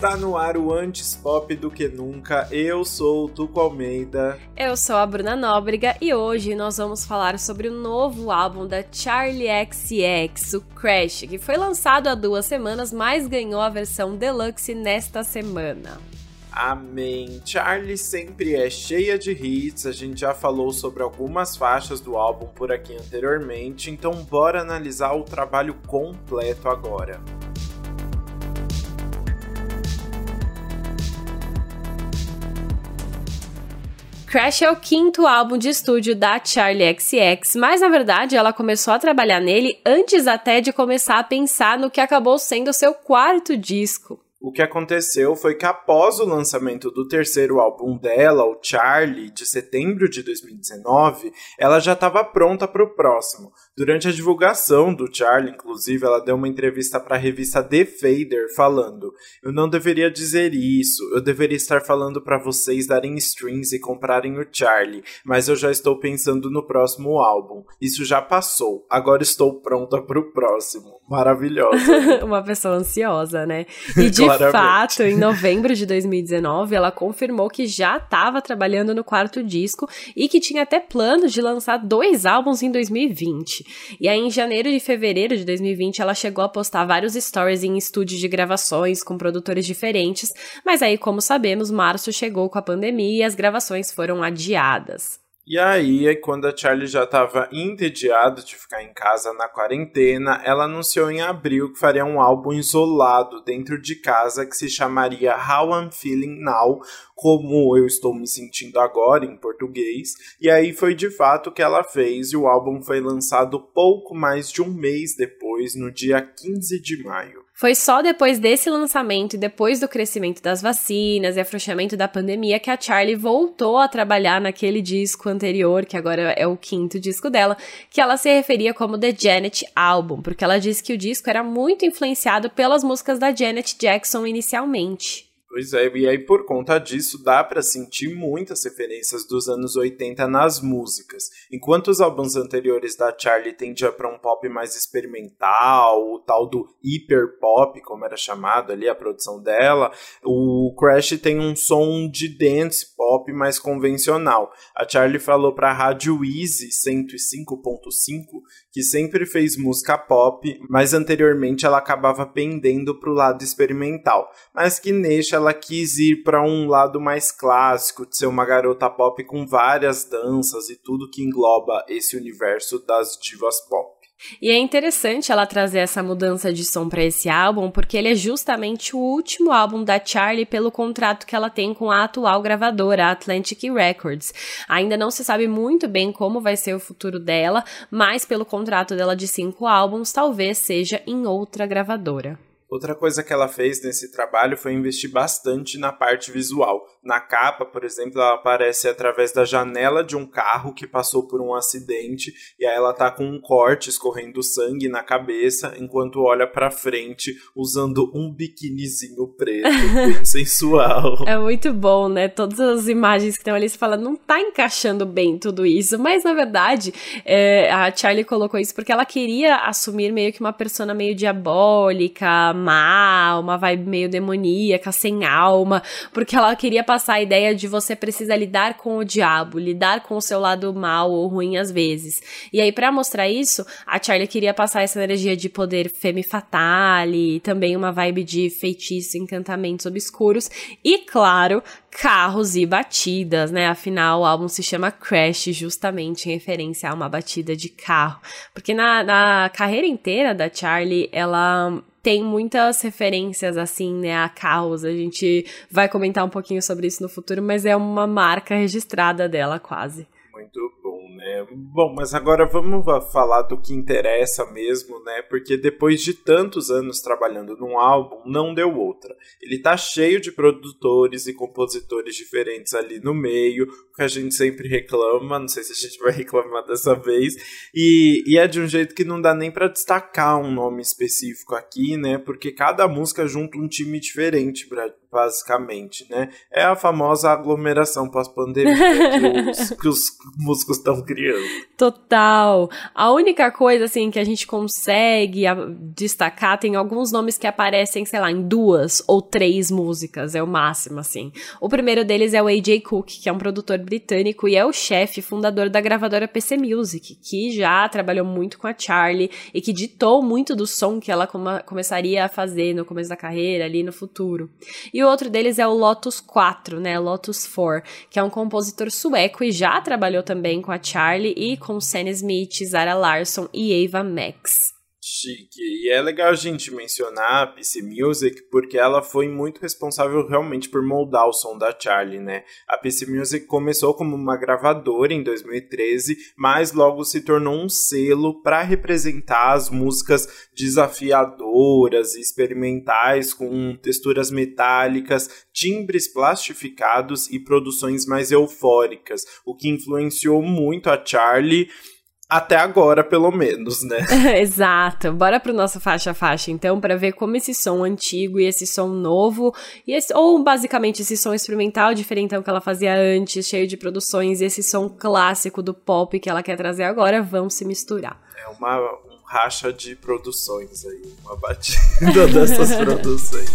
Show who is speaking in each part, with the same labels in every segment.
Speaker 1: Está no ar o Antes Pop do que nunca. Eu sou o Tuco Almeida.
Speaker 2: Eu sou a Bruna Nóbrega e hoje nós vamos falar sobre o novo álbum da Charlie XCX, o Crash, que foi lançado há duas semanas, mas ganhou a versão deluxe nesta semana.
Speaker 1: Amém. Charlie sempre é cheia de hits, a gente já falou sobre algumas faixas do álbum por aqui anteriormente, então bora analisar o trabalho completo agora.
Speaker 2: Crash é o quinto álbum de estúdio da Charlie XX, mas na verdade ela começou a trabalhar nele antes até de começar a pensar no que acabou sendo seu quarto disco.
Speaker 1: O que aconteceu foi que após o lançamento do terceiro álbum dela, o Charlie, de setembro de 2019, ela já estava pronta para o próximo. Durante a divulgação do Charlie, inclusive, ela deu uma entrevista para a revista The Fader falando: "Eu não deveria dizer isso, eu deveria estar falando para vocês darem strings e comprarem o Charlie, mas eu já estou pensando no próximo álbum. Isso já passou, agora estou pronta para o próximo." Maravilhosa.
Speaker 2: uma pessoa ansiosa, né? E de fato, em novembro de 2019, ela confirmou que já estava trabalhando no quarto disco e que tinha até planos de lançar dois álbuns em 2020. E aí, em janeiro e fevereiro de 2020, ela chegou a postar vários stories em estúdios de gravações com produtores diferentes, mas aí, como sabemos, março chegou com a pandemia e as gravações foram adiadas.
Speaker 1: E aí, quando a Charlie já estava entediada de ficar em casa na quarentena, ela anunciou em abril que faria um álbum isolado dentro de casa que se chamaria How I'm Feeling Now, como eu estou me sentindo agora em português. E aí foi de fato que ela fez e o álbum foi lançado pouco mais de um mês depois, no dia 15 de maio.
Speaker 2: Foi só depois desse lançamento e depois do crescimento das vacinas e afrouxamento da pandemia que a Charlie voltou a trabalhar naquele disco anterior, que agora é o quinto disco dela, que ela se referia como The Janet Album, porque ela disse que o disco era muito influenciado pelas músicas da Janet Jackson inicialmente.
Speaker 1: Pois é, e aí por conta disso dá para sentir muitas referências dos anos 80 nas músicas. Enquanto os álbuns anteriores da Charlie tendiam para um pop mais experimental, o tal do hyper pop, como era chamado ali a produção dela, o Crash tem um som de dance pop mais convencional. A Charlie falou para a rádio Easy 105.5 que sempre fez música pop, mas anteriormente ela acabava pendendo para o lado experimental, mas que neste ela quis ir para um lado mais clássico, de ser uma garota pop com várias danças e tudo que engloba esse universo das divas pop.
Speaker 2: E é interessante ela trazer essa mudança de som para esse álbum, porque ele é justamente o último álbum da Charlie pelo contrato que ela tem com a atual gravadora, a Atlantic Records. Ainda não se sabe muito bem como vai ser o futuro dela, mas pelo contrato dela de cinco álbuns, talvez seja em outra gravadora.
Speaker 1: Outra coisa que ela fez nesse trabalho foi investir bastante na parte visual. Na capa, por exemplo, ela aparece através da janela de um carro que passou por um acidente e aí ela tá com um corte escorrendo sangue na cabeça enquanto olha para frente usando um biquinizinho preto, bem sensual.
Speaker 2: É muito bom, né? Todas as imagens que estão ali, você fala, não tá encaixando bem tudo isso, mas na verdade é, a Charlie colocou isso porque ela queria assumir meio que uma persona meio diabólica, má, uma vibe meio demoníaca, sem alma, porque ela queria passar a ideia de você precisa lidar com o diabo, lidar com o seu lado mal ou ruim às vezes. E aí, para mostrar isso, a Charlie queria passar essa energia de poder femme fatale, também uma vibe de feitiço, encantamentos obscuros, e claro, carros e batidas, né? Afinal, o álbum se chama Crash justamente em referência a uma batida de carro. Porque na, na carreira inteira da Charlie, ela tem muitas referências, assim, né, a carros. A gente vai comentar um pouquinho sobre isso no futuro, mas é uma marca registrada dela, quase.
Speaker 1: Muito né? Bom, mas agora vamos falar do que interessa mesmo, né? Porque depois de tantos anos trabalhando num álbum, não deu outra. Ele tá cheio de produtores e compositores diferentes ali no meio, que a gente sempre reclama, não sei se a gente vai reclamar dessa vez, e, e é de um jeito que não dá nem para destacar um nome específico aqui, né? Porque cada música junta um time diferente basicamente, né? É a famosa aglomeração pós-pandemia que, que, os músicos estão criando
Speaker 2: Total. A única coisa, assim, que a gente consegue destacar, tem alguns nomes que aparecem, sei lá, em duas ou três músicas, é o máximo, assim. O primeiro deles é o A.J. Cook, que é um produtor britânico e é o chefe fundador da gravadora PC Music, que já trabalhou muito com a Charlie e que ditou muito do som que ela come começaria a fazer no começo da carreira, ali no futuro. E o outro deles é o Lotus 4, né, Lotus 4, que é um compositor sueco e já trabalhou também com a Charlie e com com Sam Smith, Zara Larson e Ava Max.
Speaker 1: Chique. E é legal a gente mencionar a PC Music porque ela foi muito responsável realmente por moldar o som da Charlie, né? A PC Music começou como uma gravadora em 2013, mas logo se tornou um selo para representar as músicas desafiadoras e experimentais com texturas metálicas, timbres plastificados e produções mais eufóricas, o que influenciou muito a Charlie até agora, pelo menos, né?
Speaker 2: Exato. Bora pro nosso faixa faixa, então, para ver como esse som antigo e esse som novo, e esse, ou basicamente esse som experimental diferentão que ela fazia antes, cheio de produções, e esse som clássico do pop que ela quer trazer agora, vão se misturar.
Speaker 1: É uma, um racha de produções aí, uma batida dessas produções.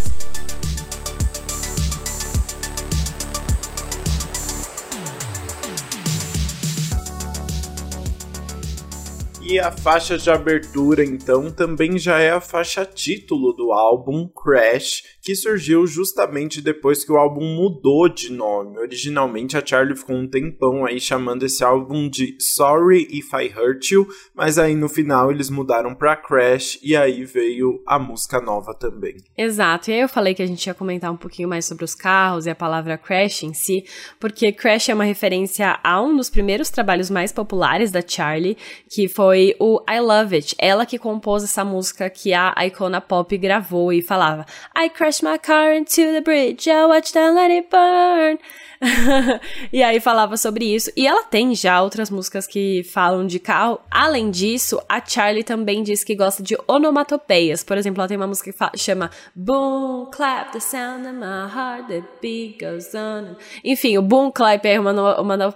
Speaker 1: E a faixa de abertura, então, também já é a faixa título do álbum Crash, que surgiu justamente depois que o álbum mudou de nome. Originalmente a Charlie ficou um tempão aí chamando esse álbum de Sorry If I Hurt You, mas aí no final eles mudaram para Crash e aí veio a música nova também.
Speaker 2: Exato, e aí eu falei que a gente ia comentar um pouquinho mais sobre os carros e a palavra Crash em si, porque Crash é uma referência a um dos primeiros trabalhos mais populares da Charlie, que foi o I Love It. Ela que compôs essa música que a Icona Pop gravou e falava I crashed my car into the bridge, I watched and let it burn. e aí falava sobre isso. E ela tem já outras músicas que falam de carro. Além disso, a Charlie também diz que gosta de onomatopeias. Por exemplo, ela tem uma música que chama Boom, clap the sound of my heart, the beat goes on. Enfim, o boom clap é uma, uma, uma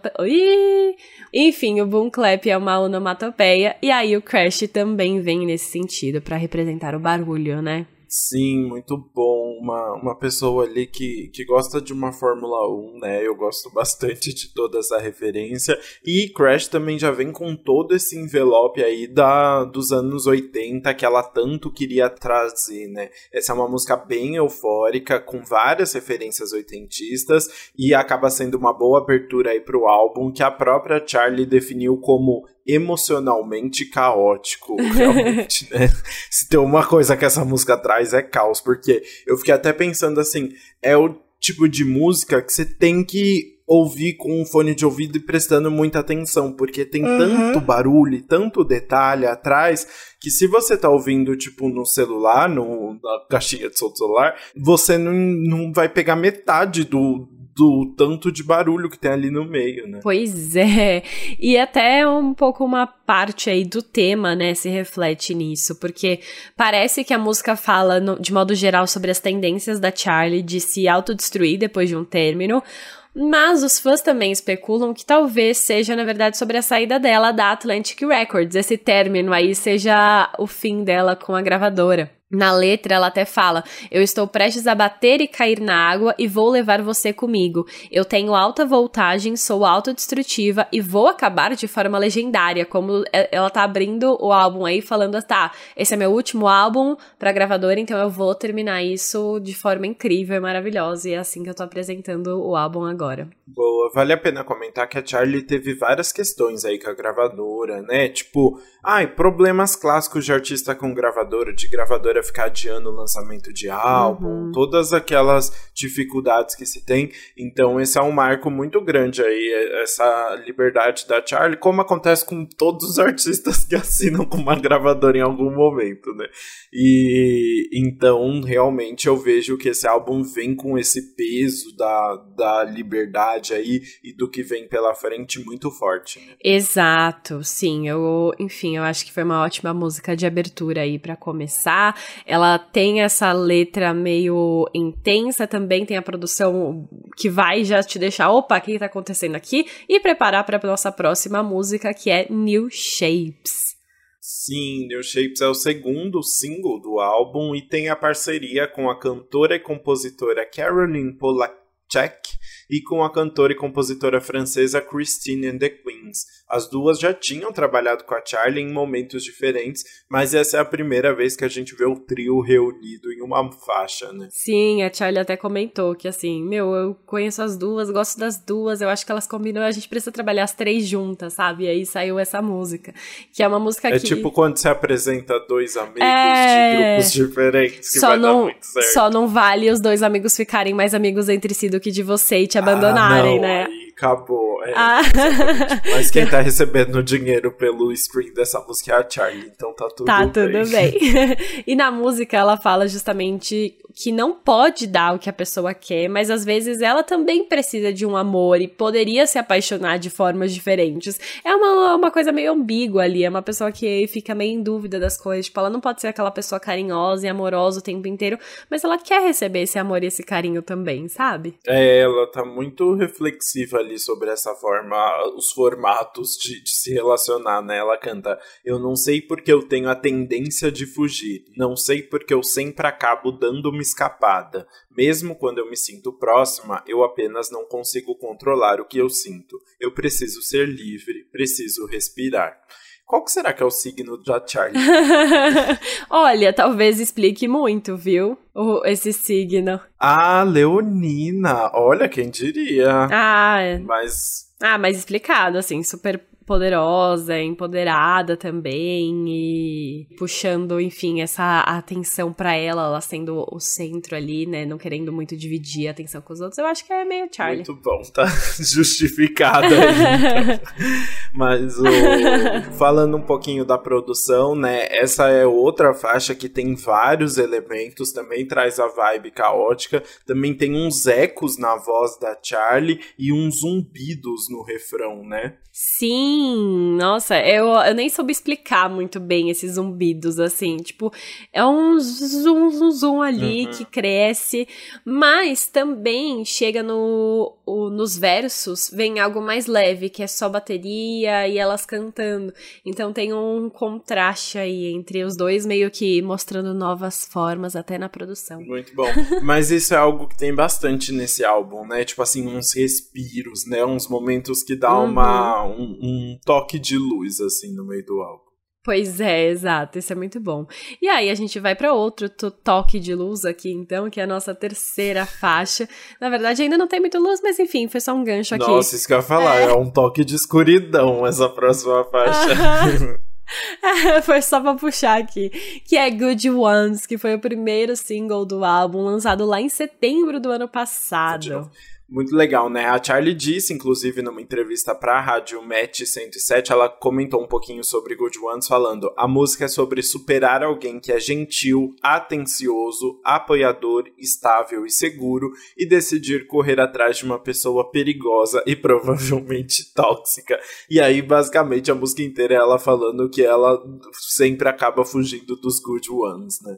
Speaker 2: enfim, o boom clap é uma onomatopeia e aí o crash também vem nesse sentido para representar o barulho, né?
Speaker 1: Sim, muito bom. Uma, uma pessoa ali que, que gosta de uma Fórmula 1, né? Eu gosto bastante de toda essa referência. E Crash também já vem com todo esse envelope aí da, dos anos 80 que ela tanto queria trazer, né? Essa é uma música bem eufórica, com várias referências oitentistas, e acaba sendo uma boa abertura aí pro álbum, que a própria Charlie definiu como emocionalmente caótico, realmente, né? Se tem uma coisa que essa música traz é caos, porque eu fiquei até pensando assim, é o tipo de música que você tem que ouvir com um fone de ouvido e prestando muita atenção, porque tem uhum. tanto barulho e tanto detalhe atrás que se você tá ouvindo, tipo, no celular, no, na caixinha de do celular, você não, não vai pegar metade do, do tanto de barulho que tem ali no meio, né?
Speaker 2: Pois é. E até um pouco uma parte aí do tema, né, se reflete nisso, porque parece que a música fala, no, de modo geral, sobre as tendências da Charlie de se autodestruir depois de um término, mas os fãs também especulam que talvez seja, na verdade, sobre a saída dela da Atlantic Records. Esse término aí seja o fim dela com a gravadora. Na letra, ela até fala: Eu estou prestes a bater e cair na água e vou levar você comigo. Eu tenho alta voltagem, sou autodestrutiva e vou acabar de forma legendária. Como ela tá abrindo o álbum aí, falando: Tá, esse é meu último álbum pra gravadora, então eu vou terminar isso de forma incrível e maravilhosa. E é assim que eu tô apresentando o álbum agora.
Speaker 1: Boa, vale a pena comentar que a Charlie teve várias questões aí com a gravadora, né? Tipo, ai, problemas clássicos de artista com gravadora, de gravadora ficar adiando o lançamento de álbum, uhum. todas aquelas dificuldades que se tem. Então, esse é um marco muito grande aí, essa liberdade da Charlie, como acontece com todos os artistas que assinam com uma gravadora em algum momento, né? E então, realmente, eu vejo que esse álbum vem com esse peso da, da liberdade aí e do que vem pela frente muito forte. Né?
Speaker 2: Exato, sim. Eu, enfim, eu acho que foi uma ótima música de abertura aí para começar. Ela tem essa letra meio intensa, também tem a produção que vai já te deixar, opa, o que tá acontecendo aqui? E preparar para nossa próxima música, que é New Shapes.
Speaker 1: Sim, New Shapes é o segundo single do álbum e tem a parceria com a cantora e compositora Caroline Polachek e com a cantora e compositora francesa Christine and the Queens. As duas já tinham trabalhado com a Charlie em momentos diferentes, mas essa é a primeira vez que a gente vê o trio reunido em uma faixa, né?
Speaker 2: Sim, a Charlie até comentou que assim, meu, eu conheço as duas, gosto das duas, eu acho que elas combinam, a gente precisa trabalhar as três juntas, sabe? E aí saiu essa música, que é uma música
Speaker 1: é
Speaker 2: que...
Speaker 1: É tipo quando você apresenta dois amigos é... de grupos diferentes, que
Speaker 2: só
Speaker 1: vai
Speaker 2: não,
Speaker 1: dar muito certo.
Speaker 2: Só não vale os dois amigos ficarem mais amigos entre si do que de você e te abandonarem,
Speaker 1: ah,
Speaker 2: né?
Speaker 1: Acabou. É,
Speaker 2: ah.
Speaker 1: Mas quem tá recebendo dinheiro pelo stream dessa música é a Charlie, então tá tudo
Speaker 2: tá
Speaker 1: bem.
Speaker 2: Tá tudo bem. e na música ela fala justamente que não pode dar o que a pessoa quer, mas às vezes ela também precisa de um amor e poderia se apaixonar de formas diferentes. É uma, uma coisa meio ambígua ali, é uma pessoa que fica meio em dúvida das coisas. Tipo, ela não pode ser aquela pessoa carinhosa e amorosa o tempo inteiro, mas ela quer receber esse amor e esse carinho também, sabe?
Speaker 1: É, ela tá muito reflexiva ali sobre essa forma, os formatos de, de se relacionar, né? Ela canta: Eu não sei porque eu tenho a tendência de fugir, não sei porque eu sempre acabo dando uma escapada. Mesmo quando eu me sinto próxima, eu apenas não consigo controlar o que eu sinto. Eu preciso ser livre, preciso respirar. Qual que será que é o signo da Charlie?
Speaker 2: Olha, talvez explique muito, viu? O, esse signo.
Speaker 1: Ah, Leonina. Olha, quem diria.
Speaker 2: Ah, é.
Speaker 1: Mas.
Speaker 2: Ah, mas explicado, assim, super poderosa, empoderada também e puxando, enfim, essa atenção para ela, ela sendo o centro ali, né, não querendo muito dividir a atenção com os outros. Eu acho que é meio Charlie.
Speaker 1: Muito bom, tá justificado aí. Então. Mas o... falando um pouquinho da produção, né, essa é outra faixa que tem vários elementos, também traz a vibe caótica, também tem uns ecos na voz da Charlie e uns zumbidos no refrão, né?
Speaker 2: Sim, nossa, eu, eu nem soube explicar muito bem esses zumbidos, assim, tipo, é um zoom, zoom, zoom ali uhum. que cresce, mas também chega no, o, nos versos, vem algo mais leve, que é só bateria e elas cantando, então tem um contraste aí entre os dois, meio que mostrando novas formas até na produção.
Speaker 1: Muito bom, mas isso é algo que tem bastante nesse álbum, né, tipo assim, uns respiros, né, uns momentos que dá uhum. uma um, um toque de luz, assim, no meio do álbum.
Speaker 2: Pois é, exato, isso é muito bom. E aí a gente vai para outro toque de luz aqui, então, que é a nossa terceira faixa. Na verdade, ainda não tem muito luz, mas enfim, foi só um gancho aqui.
Speaker 1: Nossa, isso que eu ia falar, é, é um toque de escuridão essa próxima faixa.
Speaker 2: foi só pra puxar aqui. Que é Good Ones, que foi o primeiro single do álbum, lançado lá em setembro do ano passado.
Speaker 1: Muito legal, né? A Charlie disse, inclusive, numa entrevista pra rádio Match 107, ela comentou um pouquinho sobre Good Ones, falando: a música é sobre superar alguém que é gentil, atencioso, apoiador, estável e seguro e decidir correr atrás de uma pessoa perigosa e provavelmente tóxica. E aí, basicamente, a música inteira é ela falando que ela sempre acaba fugindo dos Good Ones, né?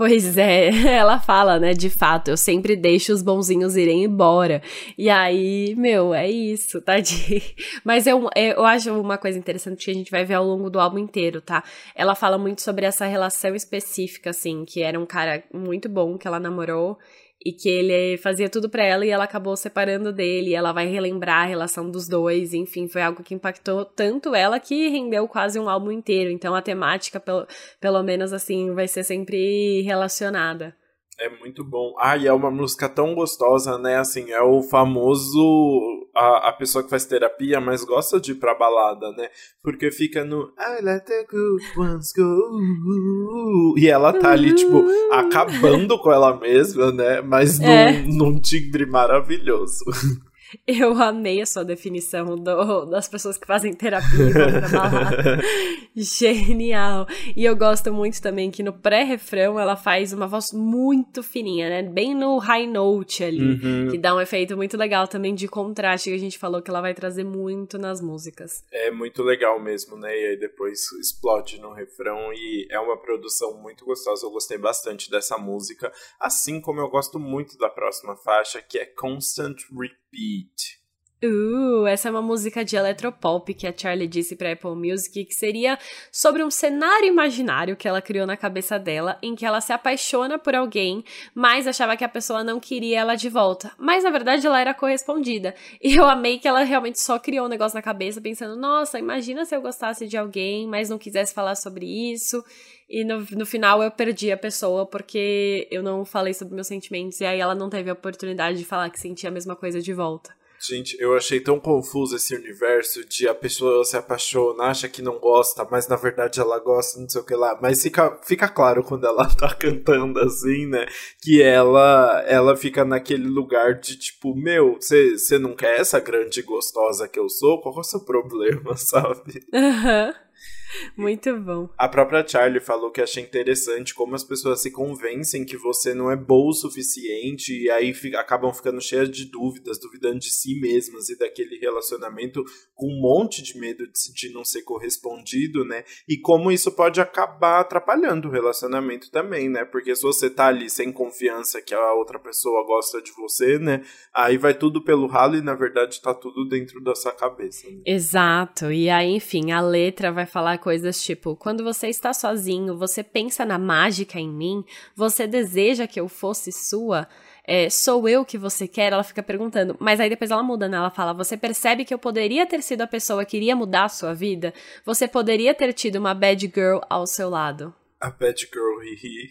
Speaker 2: Pois é, ela fala, né? De fato, eu sempre deixo os bonzinhos irem embora. E aí, meu, é isso, tadinho. Mas eu, eu acho uma coisa interessante que a gente vai ver ao longo do álbum inteiro, tá? Ela fala muito sobre essa relação específica, assim, que era um cara muito bom que ela namorou e que ele fazia tudo para ela e ela acabou separando dele, ela vai relembrar a relação dos dois, enfim, foi algo que impactou tanto ela que rendeu quase um álbum inteiro. Então a temática, pelo, pelo menos assim, vai ser sempre relacionada.
Speaker 1: É muito bom. Ah, e é uma música tão gostosa, né? Assim, é o famoso. A, a pessoa que faz terapia, mas gosta de ir pra balada, né? Porque fica no. I let the good ones go. E ela tá ali, tipo, acabando com ela mesma, né? Mas num, é. num timbre maravilhoso.
Speaker 2: Eu amei a sua definição do, das pessoas que fazem terapia pra balada. Genial. E eu gosto muito também que no pré-refrão ela faz uma voz muito fininha, né? Bem no high note ali. Uhum. Que dá um efeito muito legal também de contraste que a gente falou que ela vai trazer muito nas músicas.
Speaker 1: É muito legal mesmo, né? E aí depois explode no refrão e é uma produção muito gostosa. Eu gostei bastante dessa música. Assim como eu gosto muito da próxima faixa, que é Constant Repeat. beat.
Speaker 2: Uh, essa é uma música de eletropop que a Charlie disse para Apple Music que seria sobre um cenário imaginário que ela criou na cabeça dela, em que ela se apaixona por alguém, mas achava que a pessoa não queria ela de volta. Mas na verdade ela era correspondida. E eu amei que ela realmente só criou um negócio na cabeça pensando: nossa, imagina se eu gostasse de alguém, mas não quisesse falar sobre isso. E no, no final eu perdi a pessoa porque eu não falei sobre meus sentimentos e aí ela não teve a oportunidade de falar que sentia a mesma coisa de volta.
Speaker 1: Gente, eu achei tão confuso esse universo de a pessoa se apaixona, acha que não gosta, mas na verdade ela gosta, não sei o que lá. Mas fica, fica claro quando ela tá cantando assim, né? Que ela ela fica naquele lugar de tipo, meu, você não quer essa grande gostosa que eu sou? Qual é o seu problema, sabe?
Speaker 2: Aham. Uhum. Muito bom.
Speaker 1: A própria Charlie falou que achei interessante como as pessoas se convencem que você não é bom o suficiente e aí acabam ficando cheias de dúvidas, duvidando de si mesmas e daquele relacionamento com um monte de medo de, de não ser correspondido, né? E como isso pode acabar atrapalhando o relacionamento também, né? Porque se você tá ali sem confiança que a outra pessoa gosta de você, né? Aí vai tudo pelo ralo e na verdade tá tudo dentro da sua cabeça. Né?
Speaker 2: Exato. E aí, enfim, a letra vai falar coisas tipo: quando você está sozinho, você pensa na mágica em mim, você deseja que eu fosse sua. É, sou eu que você quer? Ela fica perguntando. Mas aí depois ela muda, né? Ela fala: Você percebe que eu poderia ter sido a pessoa que iria mudar a sua vida? Você poderia ter tido uma bad girl ao seu lado.
Speaker 1: A Bad Girl Hihi.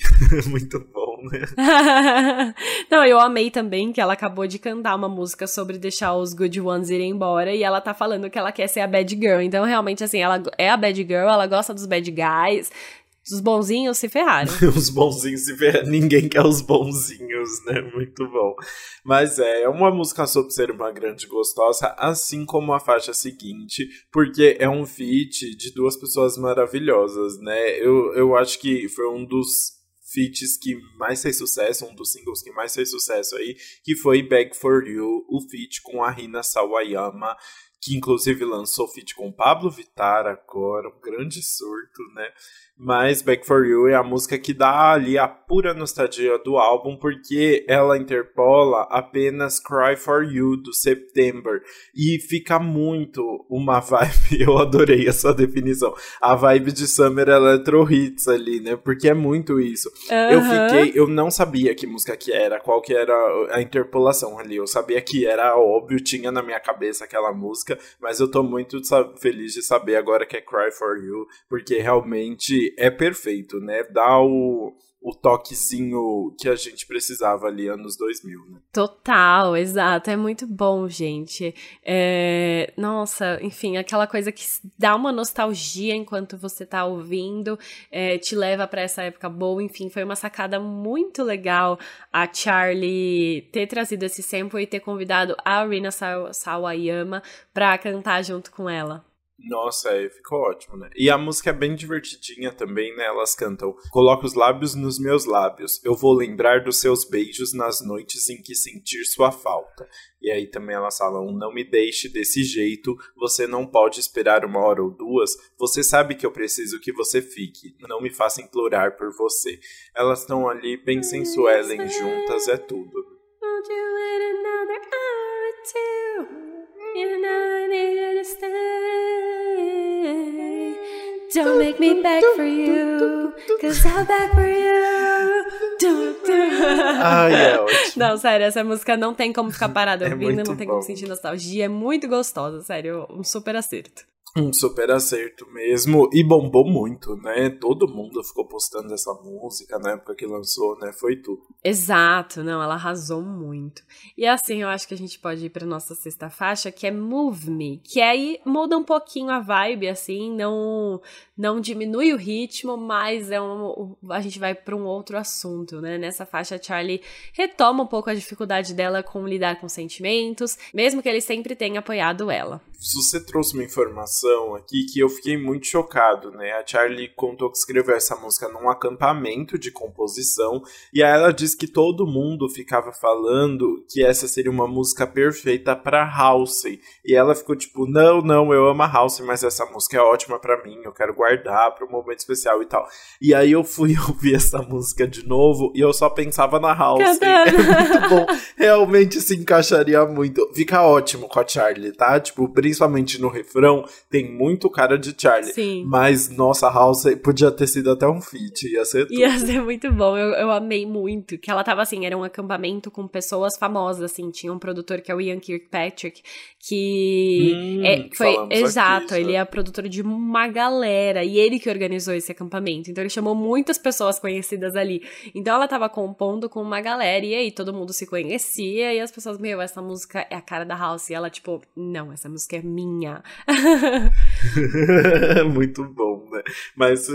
Speaker 1: Muito bom, né?
Speaker 2: Não, eu amei também que ela acabou de cantar uma música sobre deixar os good ones irem embora e ela tá falando que ela quer ser a bad girl. Então, realmente, assim, ela é a bad girl, ela gosta dos bad guys, os bonzinhos se ferraram.
Speaker 1: os bonzinhos se ferraram. Ninguém quer os bonzinhos, né? Muito bom. Mas é, é uma música sobre ser uma grande gostosa, assim como a faixa seguinte, porque é um feat de duas pessoas maravilhosas, né? Eu, eu acho que foi um dos feats que mais fez sucesso, um dos singles que mais fez sucesso aí, que foi Beg For You, o feat com a Rina Sawayama, que inclusive lançou feat com Pablo Vittar agora, um grande surto, né? Mas Back for You é a música que dá ali a pura nostalgia do álbum, porque ela interpola apenas Cry for You do September. E fica muito uma vibe, eu adorei essa definição. A vibe de Summer Electro Hits ali, né? Porque é muito isso. Uhum. Eu fiquei, eu não sabia que música que era, qual que era a interpolação ali. Eu sabia que era óbvio, tinha na minha cabeça aquela música, mas eu tô muito feliz de saber agora que é Cry for You, porque realmente é perfeito, né? Dá o, o toquezinho que a gente precisava ali anos 2000, né?
Speaker 2: Total, exato. É muito bom, gente. É... Nossa, enfim, aquela coisa que dá uma nostalgia enquanto você tá ouvindo, é, te leva para essa época boa. Enfim, foi uma sacada muito legal a Charlie ter trazido esse sample e ter convidado a Rina Sawayama pra cantar junto com ela.
Speaker 1: Nossa, aí ficou ótimo, né? E a música é bem divertidinha também, né? Elas cantam: Coloca os lábios nos meus lábios, eu vou lembrar dos seus beijos nas noites em que sentir sua falta. E aí também elas falam: Não me deixe desse jeito, você não pode esperar uma hora ou duas, você sabe que eu preciso que você fique, não me faça implorar por você. Elas estão ali bem sensuelem juntas, é tudo. Won't you wait another hour or two? You know I needed to stay. Don't make me beg for you, cause I'll beg for you. Ai, é ótimo.
Speaker 2: Não, sério, essa música não tem como ficar parada é ouvindo, não tem bom. como sentir nostalgia. É muito gostosa, sério, um super acerto.
Speaker 1: Um super acerto mesmo. E bombou muito, né? Todo mundo ficou postando essa música na época que lançou, né? Foi tudo.
Speaker 2: Exato, não, ela arrasou muito. E assim, eu acho que a gente pode ir pra nossa sexta faixa, que é Move Me, que aí muda um pouquinho a vibe, assim, não não diminui o ritmo, mas é um, a gente vai para um outro assunto, né? Nessa faixa, a Charlie retoma um pouco a dificuldade dela com lidar com sentimentos, mesmo que ele sempre tenha apoiado ela.
Speaker 1: Você trouxe uma informação aqui que eu fiquei muito chocado, né? A Charlie contou que escreveu essa música num acampamento de composição e aí ela disse que todo mundo ficava falando que essa seria uma música perfeita para Halsey. E ela ficou tipo: "Não, não, eu amo a Halsey, mas essa música é ótima para mim, eu quero guardar para um momento especial e tal". E aí eu fui ouvir essa música de novo e eu só pensava na Halsey. É muito bom. Realmente se encaixaria muito. Fica ótimo com a Charlie, tá? Tipo, principalmente no refrão, tem muito cara de Charlie.
Speaker 2: Sim.
Speaker 1: Mas nossa House podia ter sido até um feat, ia ser tudo.
Speaker 2: Ia ser muito bom, eu, eu amei muito. Que ela tava assim, era um acampamento com pessoas famosas, assim. Tinha um produtor que é o Ian Kirkpatrick, que
Speaker 1: hum,
Speaker 2: é, foi exato,
Speaker 1: aqui,
Speaker 2: ele é produtor de uma galera e ele que organizou esse acampamento. Então ele chamou muitas pessoas conhecidas ali. Então ela tava compondo com uma galera e aí todo mundo se conhecia e as pessoas, meu, essa música é a cara da House. E ela tipo, não, essa música é minha.
Speaker 1: Muito bom, né? Mas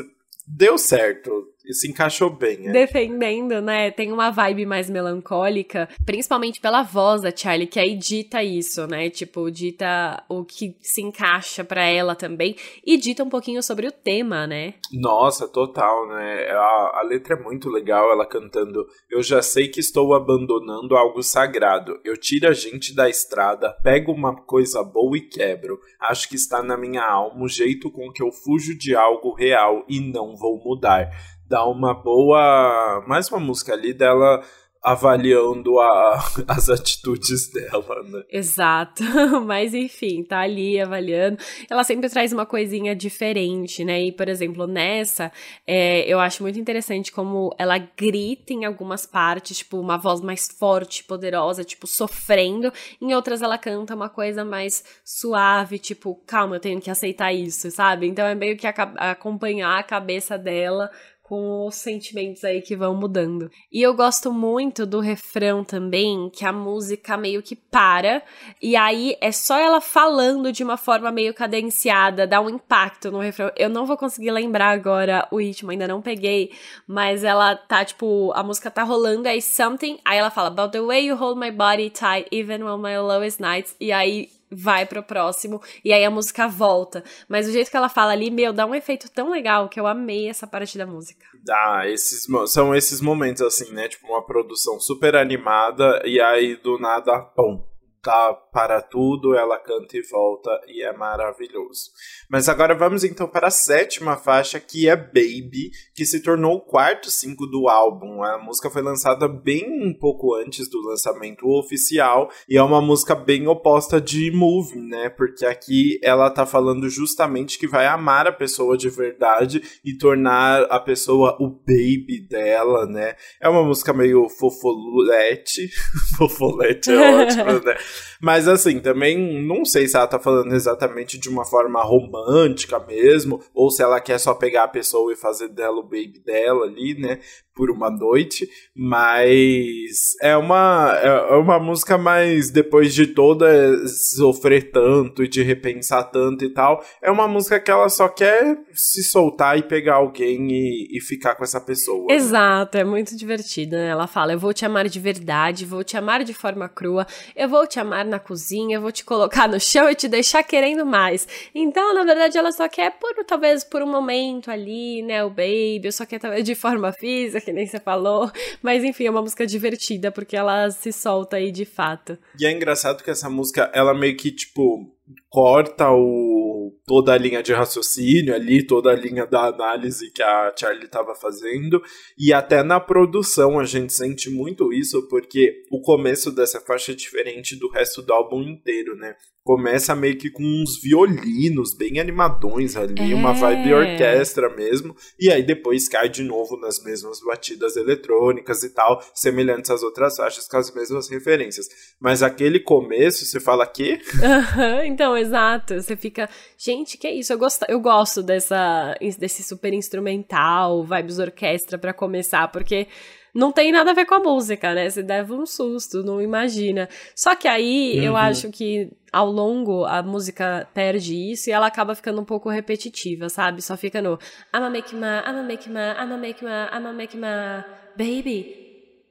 Speaker 1: deu certo se encaixou bem. Né?
Speaker 2: Defendendo, né? Tem uma vibe mais melancólica, principalmente pela voz da Charlie, que aí dita isso, né? Tipo, dita o que se encaixa para ela também e dita um pouquinho sobre o tema, né?
Speaker 1: Nossa, total, né? A, a letra é muito legal, ela cantando: Eu já sei que estou abandonando algo sagrado. Eu tiro a gente da estrada, pego uma coisa boa e quebro. Acho que está na minha alma o jeito com que eu fujo de algo real e não vou mudar dá uma boa. Mais uma música ali dela avaliando a, as atitudes dela, né?
Speaker 2: Exato. Mas enfim, tá ali avaliando. Ela sempre traz uma coisinha diferente, né? E, por exemplo, nessa, é, eu acho muito interessante como ela grita em algumas partes, tipo, uma voz mais forte, poderosa, tipo, sofrendo. Em outras, ela canta uma coisa mais suave, tipo, calma, eu tenho que aceitar isso, sabe? Então é meio que acompanhar a cabeça dela com os sentimentos aí que vão mudando. E eu gosto muito do refrão também, que a música meio que para, e aí é só ela falando de uma forma meio cadenciada, dá um impacto no refrão. Eu não vou conseguir lembrar agora o ritmo, ainda não peguei, mas ela tá tipo, a música tá rolando, aí something, aí ela fala about the way you hold my body tight even on my lowest nights, e aí vai pro próximo e aí a música volta. Mas o jeito que ela fala ali, meu, dá um efeito tão legal que eu amei essa parte da música.
Speaker 1: Ah, esses são esses momentos assim, né? Tipo uma produção super animada e aí do nada, pum, tá para tudo, ela canta e volta e é maravilhoso. Mas agora vamos então para a sétima faixa, que é Baby, que se tornou o quarto single do álbum. A música foi lançada bem um pouco antes do lançamento oficial e é uma música bem oposta de Moving, né? Porque aqui ela tá falando justamente que vai amar a pessoa de verdade e tornar a pessoa o baby dela, né? É uma música meio fofolete. fofolete é ótimo, né? Mas assim, também não sei se ela tá falando exatamente de uma forma romântica mesmo, ou se ela quer só pegar a pessoa e fazer dela o baby dela ali, né? Por uma noite. Mas é uma, é uma música mais, depois de toda sofrer tanto e de repensar tanto e tal, é uma música que ela só quer se soltar e pegar alguém e, e ficar com essa pessoa.
Speaker 2: Exato, é muito divertida, né? Ela fala: Eu vou te amar de verdade, vou te amar de forma crua, eu vou te amar na cozinha, eu vou te colocar no chão e te deixar querendo mais. Então, na verdade, ela só quer por talvez por um momento ali, né, o baby, só quer talvez de forma física, que nem você falou, mas enfim, é uma música divertida porque ela se solta aí de fato.
Speaker 1: E é engraçado que essa música, ela meio que tipo corta o, toda a linha de raciocínio ali, toda a linha da análise que a Charlie estava fazendo, e até na produção a gente sente muito isso, porque o começo dessa faixa é diferente do resto do álbum inteiro, né? Começa meio que com uns violinos bem animadões ali, é. uma vibe orquestra mesmo, e aí depois cai de novo nas mesmas batidas eletrônicas e tal, semelhantes às outras faixas com as mesmas referências. Mas aquele começo, você fala que?
Speaker 2: então, exato. Você fica, gente, gente, que é isso? Eu gosto, eu gosto dessa, desse super instrumental, vibes orquestra para começar, porque não tem nada a ver com a música, né? Você deve um susto, não imagina. Só que aí uhum. eu acho que ao longo a música perde isso e ela acaba ficando um pouco repetitiva, sabe? Só fica no I'ma make my, I'ma make my, I'ma make my, I'ma make my baby.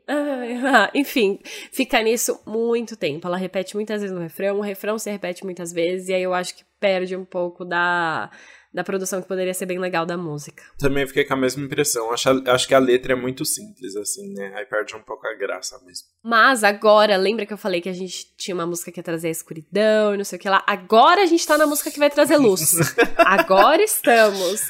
Speaker 2: Enfim, fica nisso muito tempo. Ela repete muitas vezes no refrão, o refrão se repete muitas vezes, e aí eu acho que perde um pouco da da produção que poderia ser bem legal da música.
Speaker 1: Também fiquei com a mesma impressão. Acho, acho que a letra é muito simples, assim, né? Aí perde um pouco a graça mesmo.
Speaker 2: Mas agora, lembra que eu falei que a gente tinha uma música que ia trazer a escuridão e não sei o que lá? Agora a gente tá na música que vai trazer luz. agora estamos.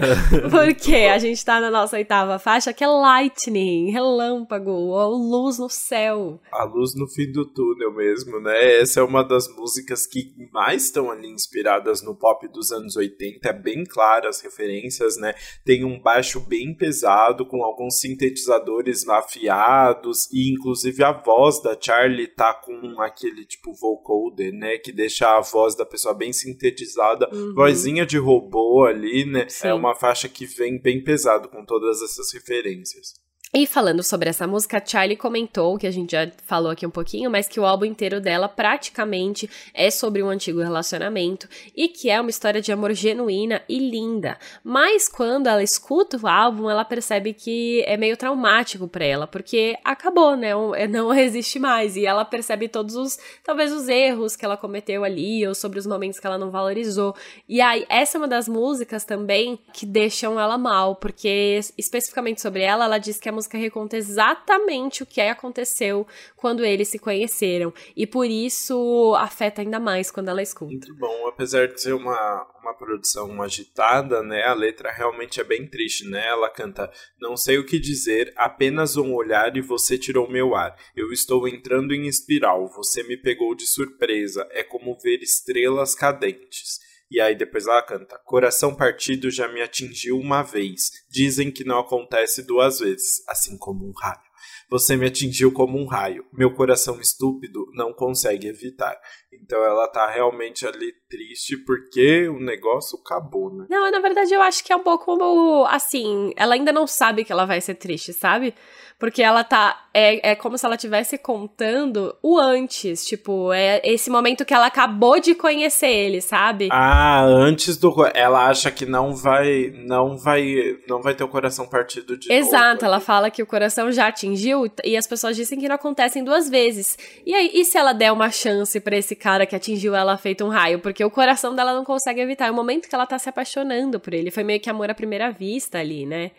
Speaker 2: Porque a gente tá na nossa oitava faixa, que é Lightning, relâmpago, ou luz no céu.
Speaker 1: A luz no fim do túnel mesmo, né? Essa é uma das músicas que mais estão ali inspiradas no pop dos anos 80 é bem clara as referências, né? Tem um baixo bem pesado com alguns sintetizadores afiados e inclusive a voz da Charlie tá com aquele tipo vocoder, né, que deixa a voz da pessoa bem sintetizada, uhum. vozinha de robô ali, né? Sim. É uma faixa que vem bem pesado com todas essas referências.
Speaker 2: E falando sobre essa música, a Charlie comentou, que a gente já falou aqui um pouquinho, mas que o álbum inteiro dela praticamente é sobre um antigo relacionamento e que é uma história de amor genuína e linda. Mas quando ela escuta o álbum, ela percebe que é meio traumático para ela, porque acabou, né? É, não existe mais. E ela percebe todos os, talvez, os erros que ela cometeu ali, ou sobre os momentos que ela não valorizou. E aí, essa é uma das músicas também que deixam ela mal, porque especificamente sobre ela, ela diz que a música reconta exatamente o que aconteceu quando eles se conheceram. E por isso afeta ainda mais quando ela escuta.
Speaker 1: Muito bom, apesar de ser uma, uma produção agitada, né? A letra realmente é bem triste, né? Ela canta: Não sei o que dizer, apenas um olhar e você tirou meu ar. Eu estou entrando em espiral, você me pegou de surpresa. É como ver estrelas cadentes. E aí depois ela canta: Coração partido já me atingiu uma vez. Dizem que não acontece duas vezes, assim como um raio. Você me atingiu como um raio. Meu coração estúpido não consegue evitar. Então ela tá realmente ali triste porque o negócio acabou, né?
Speaker 2: Não, na verdade eu acho que é um pouco assim, ela ainda não sabe que ela vai ser triste, sabe? Porque ela tá. É, é como se ela estivesse contando o antes. Tipo, é esse momento que ela acabou de conhecer ele, sabe?
Speaker 1: Ah, antes do. Ela acha que não vai. Não vai. Não vai ter o coração partido de.
Speaker 2: Exato,
Speaker 1: novo.
Speaker 2: ela fala que o coração já atingiu e as pessoas dizem que não acontecem duas vezes. E aí, e se ela der uma chance para esse cara que atingiu ela feito um raio? Porque o coração dela não consegue evitar. É o momento que ela tá se apaixonando por ele. Foi meio que amor à primeira vista ali, né?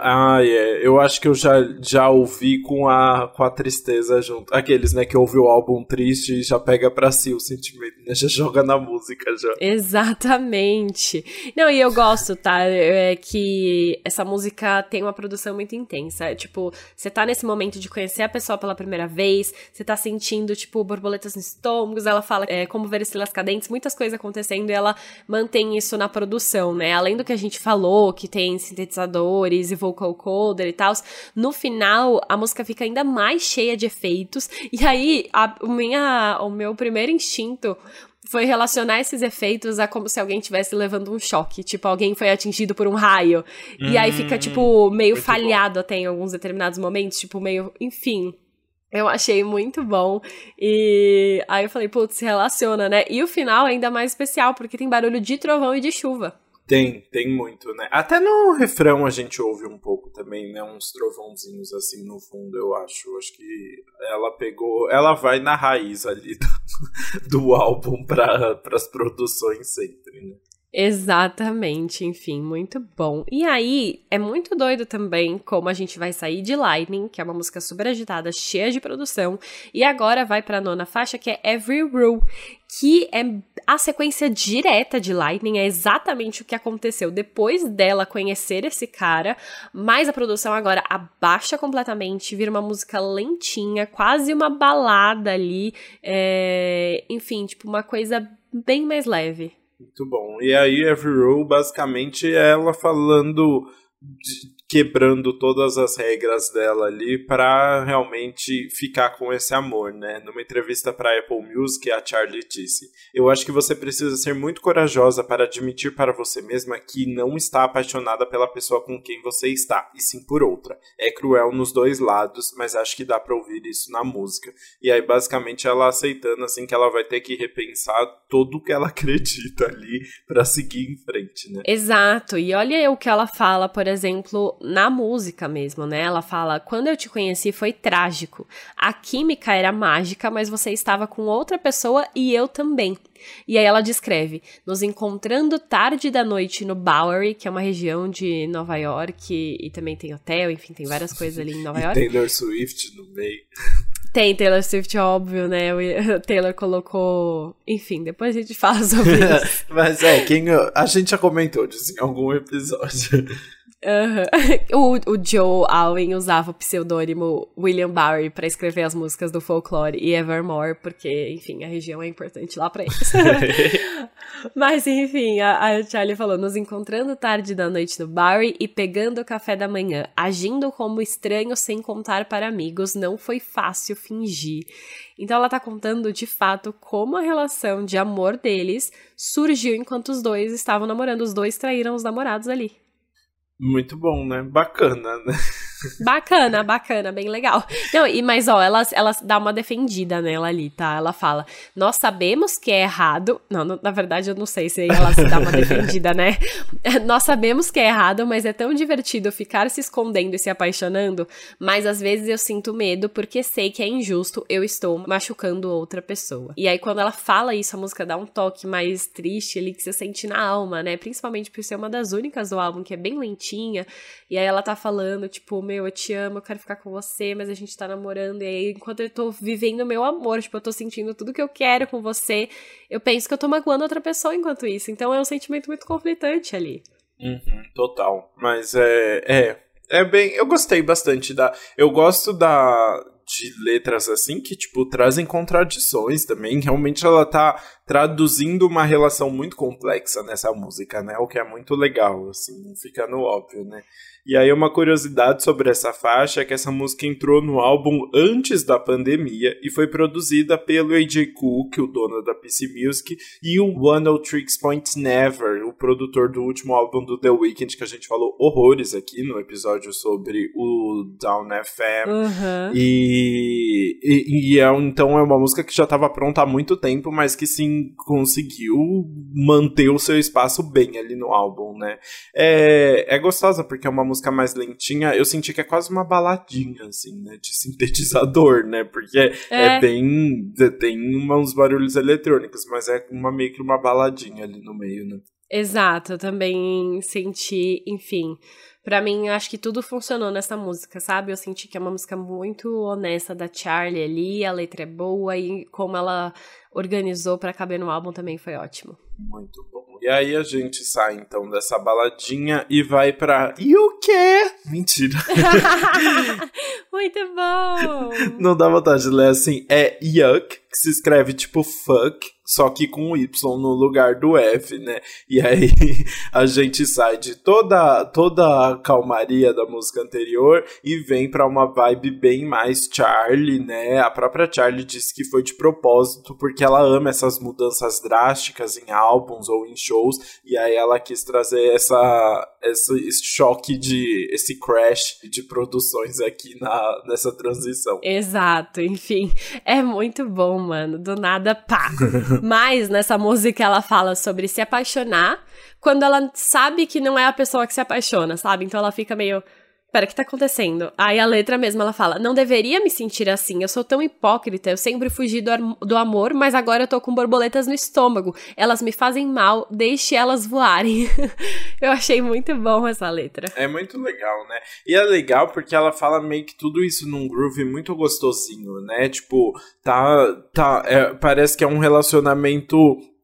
Speaker 1: Ah, é. Eu acho que eu já, já ouvi com a, com a tristeza junto. Aqueles, né, que ouve o álbum triste e já pega pra si o sentimento, né? Já joga na música já.
Speaker 2: Exatamente. Não, e eu gosto, tá? É que essa música tem uma produção muito intensa. É, tipo, você tá nesse momento de conhecer a pessoa pela primeira vez, você tá sentindo, tipo, borboletas no estômago, ela fala é, como ver estrelas cadentes, muitas coisas acontecendo e ela mantém isso na produção, né? Além do que a gente falou, que tem sintetizadores e vocal coder e tal, no final a música fica ainda mais cheia de efeitos. E aí, a, minha, o meu primeiro instinto foi relacionar esses efeitos a como se alguém estivesse levando um choque. Tipo, alguém foi atingido por um raio. Hum, e aí fica, hum, tipo, meio falhado bom. até em alguns determinados momentos. Tipo, meio. Enfim. Eu achei muito bom. E aí eu falei, putz, se relaciona, né? E o final é ainda mais especial, porque tem barulho de trovão e de chuva.
Speaker 1: Tem, tem muito, né? Até no refrão a gente ouve um pouco também, né? Uns trovãozinhos assim no fundo, eu acho. Acho que ela pegou. Ela vai na raiz ali do, do álbum para as produções sempre, né?
Speaker 2: Exatamente, enfim, muito bom. E aí, é muito doido também como a gente vai sair de Lightning, que é uma música super agitada, cheia de produção, e agora vai para a nona faixa, que é Every Rule, que é a sequência direta de Lightning, é exatamente o que aconteceu depois dela conhecer esse cara, mas a produção agora abaixa completamente, vira uma música lentinha, quase uma balada ali, é... enfim, tipo, uma coisa bem mais leve.
Speaker 1: Muito bom. E aí, Every Row, basicamente, é ela falando de quebrando todas as regras dela ali para realmente ficar com esse amor, né? Numa entrevista para Apple Music, a Charlie disse: "Eu acho que você precisa ser muito corajosa para admitir para você mesma que não está apaixonada pela pessoa com quem você está, e sim por outra. É cruel nos dois lados, mas acho que dá para ouvir isso na música." E aí basicamente ela aceitando assim que ela vai ter que repensar tudo que ela acredita ali para seguir em frente, né?
Speaker 2: Exato. E olha o que ela fala, por exemplo, na música mesmo, né? Ela fala: Quando eu te conheci foi trágico. A química era mágica, mas você estava com outra pessoa e eu também. E aí ela descreve: nos encontrando tarde da noite no Bowery, que é uma região de Nova York, e, e também tem hotel, enfim, tem várias coisas ali em Nova York.
Speaker 1: Taylor Swift no meio.
Speaker 2: Tem Taylor Swift, óbvio, né? O Taylor colocou. Enfim, depois a gente fala sobre isso.
Speaker 1: Mas é, quem. A gente já comentou disso em algum episódio.
Speaker 2: Uhum. O, o Joe Alwyn usava o pseudônimo William Bowery para escrever as músicas do folklore e Evermore, porque, enfim, a região é importante lá pra eles. Mas, enfim, a, a, Charlie falou: nos encontrando tarde da noite no Bowery e pegando o café da manhã, agindo como estranho sem contar para amigos, não foi fácil fingir. Então ela tá contando de fato como a relação de amor deles surgiu enquanto os dois estavam namorando. Os dois traíram os namorados ali.
Speaker 1: Muito bom, né? Bacana, né?
Speaker 2: Bacana, bacana, bem legal. Não, e mas ó, ela, ela dá uma defendida nela ali, tá? Ela fala: Nós sabemos que é errado. Não, não na verdade, eu não sei se ela se dá uma defendida, né? Nós sabemos que é errado, mas é tão divertido ficar se escondendo e se apaixonando. Mas às vezes eu sinto medo porque sei que é injusto, eu estou machucando outra pessoa. E aí, quando ela fala isso, a música dá um toque mais triste ali que você sente na alma, né? Principalmente por ser uma das únicas do álbum que é bem lentinha. E aí ela tá falando, tipo, meu, eu te amo, eu quero ficar com você, mas a gente tá namorando, e aí enquanto eu tô vivendo meu amor, tipo, eu tô sentindo tudo que eu quero com você, eu penso que eu tô magoando outra pessoa enquanto isso. Então é um sentimento muito conflitante ali.
Speaker 1: Uhum, total. Mas é. É. É bem. Eu gostei bastante da. Eu gosto da de letras assim que, tipo, trazem contradições também. Realmente ela tá traduzindo uma relação muito complexa nessa música, né? O que é muito legal, assim, fica no óbvio, né? E aí uma curiosidade sobre essa faixa é que essa música entrou no álbum antes da pandemia e foi produzida pelo AJ Cook, o dono da PC Music, e o One Tricks Point Never, o produtor do último álbum do The Weeknd, que a gente falou horrores aqui no episódio sobre o Down FM. Uhum. E, e, e, é, então é uma música que já estava pronta há muito tempo, mas que sim conseguiu manter o seu espaço bem ali no álbum, né? É, é gostosa porque é uma música mais lentinha, eu senti que é quase uma baladinha, assim, né? De sintetizador, né? Porque é, é bem. Tem uns barulhos eletrônicos, mas é uma meio que uma baladinha ali no meio, né?
Speaker 2: Exato, eu também senti, enfim. Pra mim, acho que tudo funcionou nessa música, sabe? Eu senti que é uma música muito honesta da Charlie ali, a letra é boa e como ela organizou para caber no álbum também foi ótimo.
Speaker 1: Muito bom. E aí a gente sai então dessa baladinha e vai pra E o quê? Mentira.
Speaker 2: Muito bom!
Speaker 1: Não dá vontade de ler assim. É yuck, que se escreve tipo fuck só que com Y no lugar do F, né? E aí a gente sai de toda, toda a calmaria da música anterior e vem para uma vibe bem mais Charlie, né? A própria Charlie disse que foi de propósito porque ela ama essas mudanças drásticas em álbuns ou em shows e aí ela quis trazer essa, esse choque de esse crash de produções aqui na, nessa transição.
Speaker 2: Exato, enfim, é muito bom, mano. Do nada, pá. Mas nessa música ela fala sobre se apaixonar quando ela sabe que não é a pessoa que se apaixona, sabe? Então ela fica meio pera, o que tá acontecendo? Aí a letra mesmo, ela fala, não deveria me sentir assim, eu sou tão hipócrita, eu sempre fugi do, do amor, mas agora eu tô com borboletas no estômago, elas me fazem mal, deixe elas voarem. eu achei muito bom essa letra.
Speaker 1: É muito legal, né? E é legal porque ela fala meio que tudo isso num groove muito gostosinho, né? Tipo, tá, tá, é, parece que é um relacionamento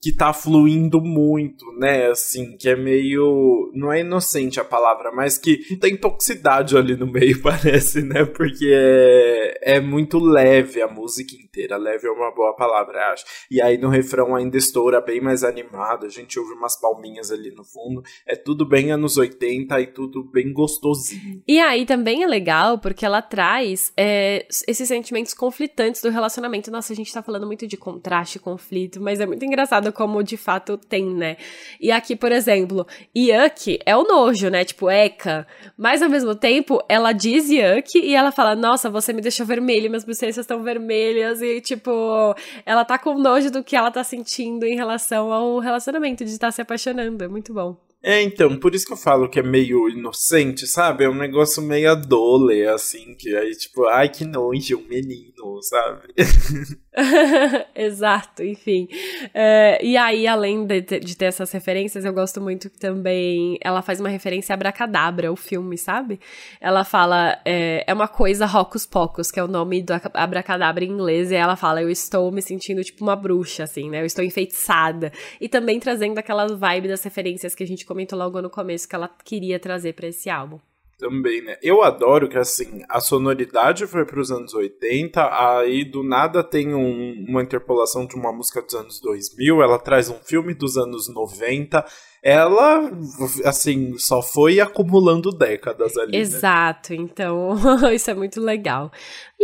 Speaker 1: que tá fluindo muito, né? Assim, que é meio. Não é inocente a palavra, mas que tem toxicidade ali no meio, parece, né? Porque é, é muito leve a música inteira. Leve é uma boa palavra, acho. E aí no refrão ainda estoura bem mais animado, a gente ouve umas palminhas ali no fundo. É tudo bem anos 80 e tudo bem gostosinho.
Speaker 2: E aí também é legal porque ela traz é, esses sentimentos conflitantes do relacionamento. Nossa, a gente tá falando muito de contraste, conflito, mas é muito engraçado como de fato tem, né? E aqui, por exemplo, yuck é o nojo, né? Tipo, eca. Mas ao mesmo tempo, ela diz yuck e ela fala: Nossa, você me deixou vermelho, minhas bochechas estão vermelhas. E, tipo, ela tá com nojo do que ela tá sentindo em relação ao relacionamento, de estar se apaixonando. É muito bom.
Speaker 1: É, então, por isso que eu falo que é meio inocente, sabe? É um negócio meio adole, assim, que aí, tipo, ai, que nojo, um menino, sabe?
Speaker 2: Exato, enfim. É, e aí, além de, de, ter essas referências, eu gosto muito que também ela faz uma referência a Abracadabra, o filme, sabe? Ela fala, é, é uma coisa Hocus Pocus, que é o nome do Abracadabra em inglês, e ela fala, eu estou me sentindo tipo uma bruxa, assim, né? Eu estou enfeitiçada. E também trazendo aquela vibe das referências que a gente comentou logo no começo que ela queria trazer para esse álbum.
Speaker 1: Também, né? Eu adoro que, assim, a sonoridade foi para os anos 80, aí do nada tem um, uma interpolação de uma música dos anos 2000, ela traz um filme dos anos 90, ela, assim, só foi acumulando décadas ali.
Speaker 2: Né? Exato, né? então isso é muito legal.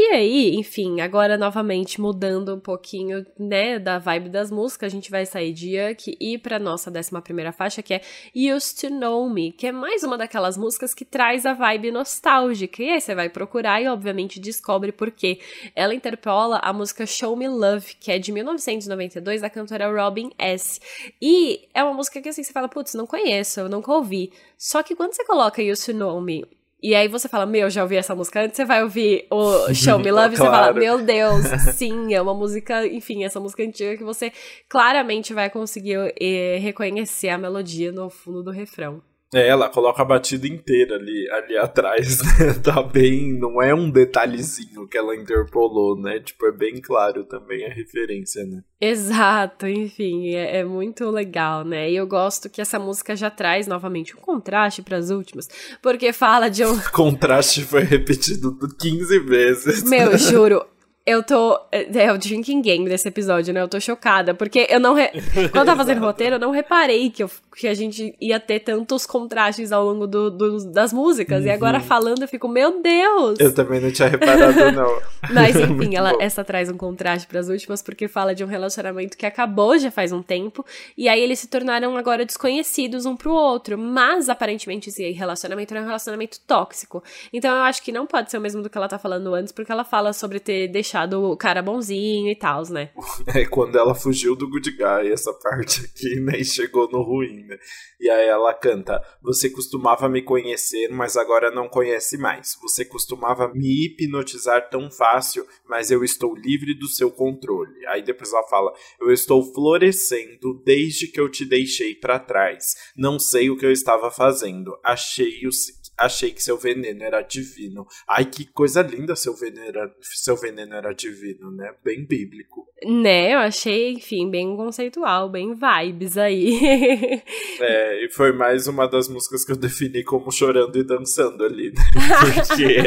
Speaker 2: E aí, enfim, agora novamente mudando um pouquinho, né, da vibe das músicas, a gente vai sair de Yuck e ir pra nossa décima primeira faixa, que é Used to Know Me, que é mais uma daquelas músicas que traz a vibe nostálgica. E aí você vai procurar e, obviamente, descobre por quê. Ela interpola a música Show Me Love, que é de 1992, da cantora Robin S. E é uma música que, assim, você fala, putz, não conheço, eu nunca ouvi. Só que quando você coloca Used to Know Me e aí você fala, meu, já ouvi essa música antes, você vai ouvir o Show Me Love claro. e você fala, meu Deus, sim, é uma música, enfim, essa música antiga que você claramente vai conseguir eh, reconhecer a melodia no fundo do refrão.
Speaker 1: É, ela coloca a batida inteira ali, ali atrás, né? Tá bem. Não é um detalhezinho que ela interpolou, né? Tipo, é bem claro também a referência, né?
Speaker 2: Exato, enfim, é, é muito legal, né? E eu gosto que essa música já traz novamente um contraste para as últimas, porque fala de um.
Speaker 1: contraste foi repetido 15 vezes.
Speaker 2: Meu, juro, eu tô. É, é o drinking game desse episódio, né? Eu tô chocada. Porque eu não. Re... Quando eu tava fazendo roteiro, eu não reparei que, eu, que a gente ia ter tantos contrastes ao longo do, do das músicas. Uhum. E agora uhum. falando, eu fico, meu Deus!
Speaker 1: Eu também não tinha reparado, não.
Speaker 2: Mas enfim, ela, essa traz um contraste para as últimas, porque fala de um relacionamento que acabou já faz um tempo. E aí eles se tornaram agora desconhecidos um pro outro. Mas aparentemente esse relacionamento era um relacionamento tóxico. Então eu acho que não pode ser o mesmo do que ela tá falando antes, porque ela fala sobre ter deixado deixado o cara bonzinho e tal, né?
Speaker 1: É quando ela fugiu do good guy, essa parte aqui, né? E chegou no ruim, né? E aí ela canta: Você costumava me conhecer, mas agora não conhece mais. Você costumava me hipnotizar tão fácil, mas eu estou livre do seu controle. Aí depois ela fala: Eu estou florescendo desde que eu te deixei para trás. Não sei o que eu estava fazendo. Achei o achei que seu veneno era divino. Ai, que coisa linda seu veneno era, seu veneno era divino, né? Bem bíblico.
Speaker 2: Né, eu achei, enfim, bem conceitual, bem vibes aí.
Speaker 1: é, e foi mais uma das músicas que eu defini como chorando e dançando ali, né? Porque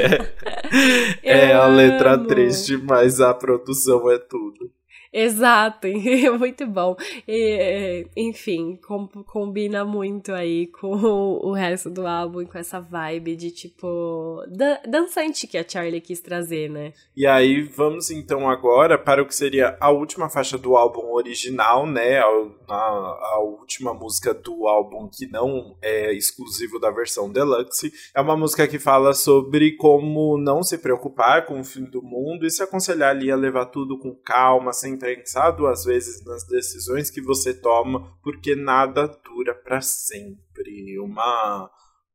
Speaker 1: é, é a letra triste, mas a produção é tudo.
Speaker 2: Exato, muito bom. E, enfim, com, combina muito aí com o, resto do álbum, com essa vibe de tipo dan dançante que a Charlie quis trazer, né?
Speaker 1: E aí vamos então agora para o que seria a última faixa do álbum original, né? A, a, a última música do álbum que não é exclusivo da versão deluxe. É uma música que fala sobre como não se preocupar com o fim do mundo e se aconselhar ali a levar tudo com calma, sem pensar duas vezes nas decisões que você toma, porque nada dura para sempre. Uma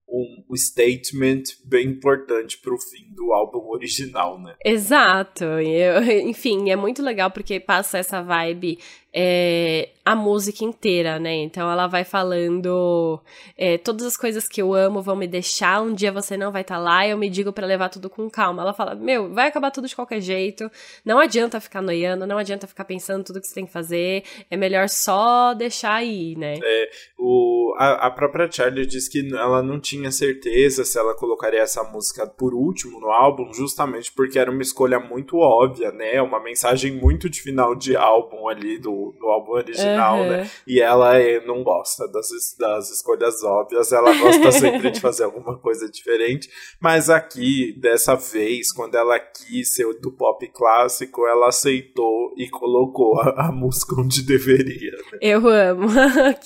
Speaker 1: um statement bem importante para o fim do álbum original, né?
Speaker 2: Exato. Eu, enfim, é muito legal porque passa essa vibe é, a música inteira, né? Então ela vai falando é, todas as coisas que eu amo vão me deixar, um dia você não vai estar tá lá, eu me digo para levar tudo com calma. Ela fala, meu, vai acabar tudo de qualquer jeito, não adianta ficar noiando, não adianta ficar pensando tudo que você tem que fazer, é melhor só deixar aí, né?
Speaker 1: É, o, a, a própria Charlie diz que ela não tinha certeza se ela colocaria essa música por último no álbum, justamente porque era uma escolha muito óbvia, né? Uma mensagem muito de final de álbum ali do do, álbum original, uhum. né? E ela é, não gosta das, das escolhas óbvias, ela gosta sempre de fazer alguma coisa diferente. Mas aqui, dessa vez, quando ela quis ser do pop clássico, ela aceitou e colocou a, a música onde deveria. Né?
Speaker 2: Eu amo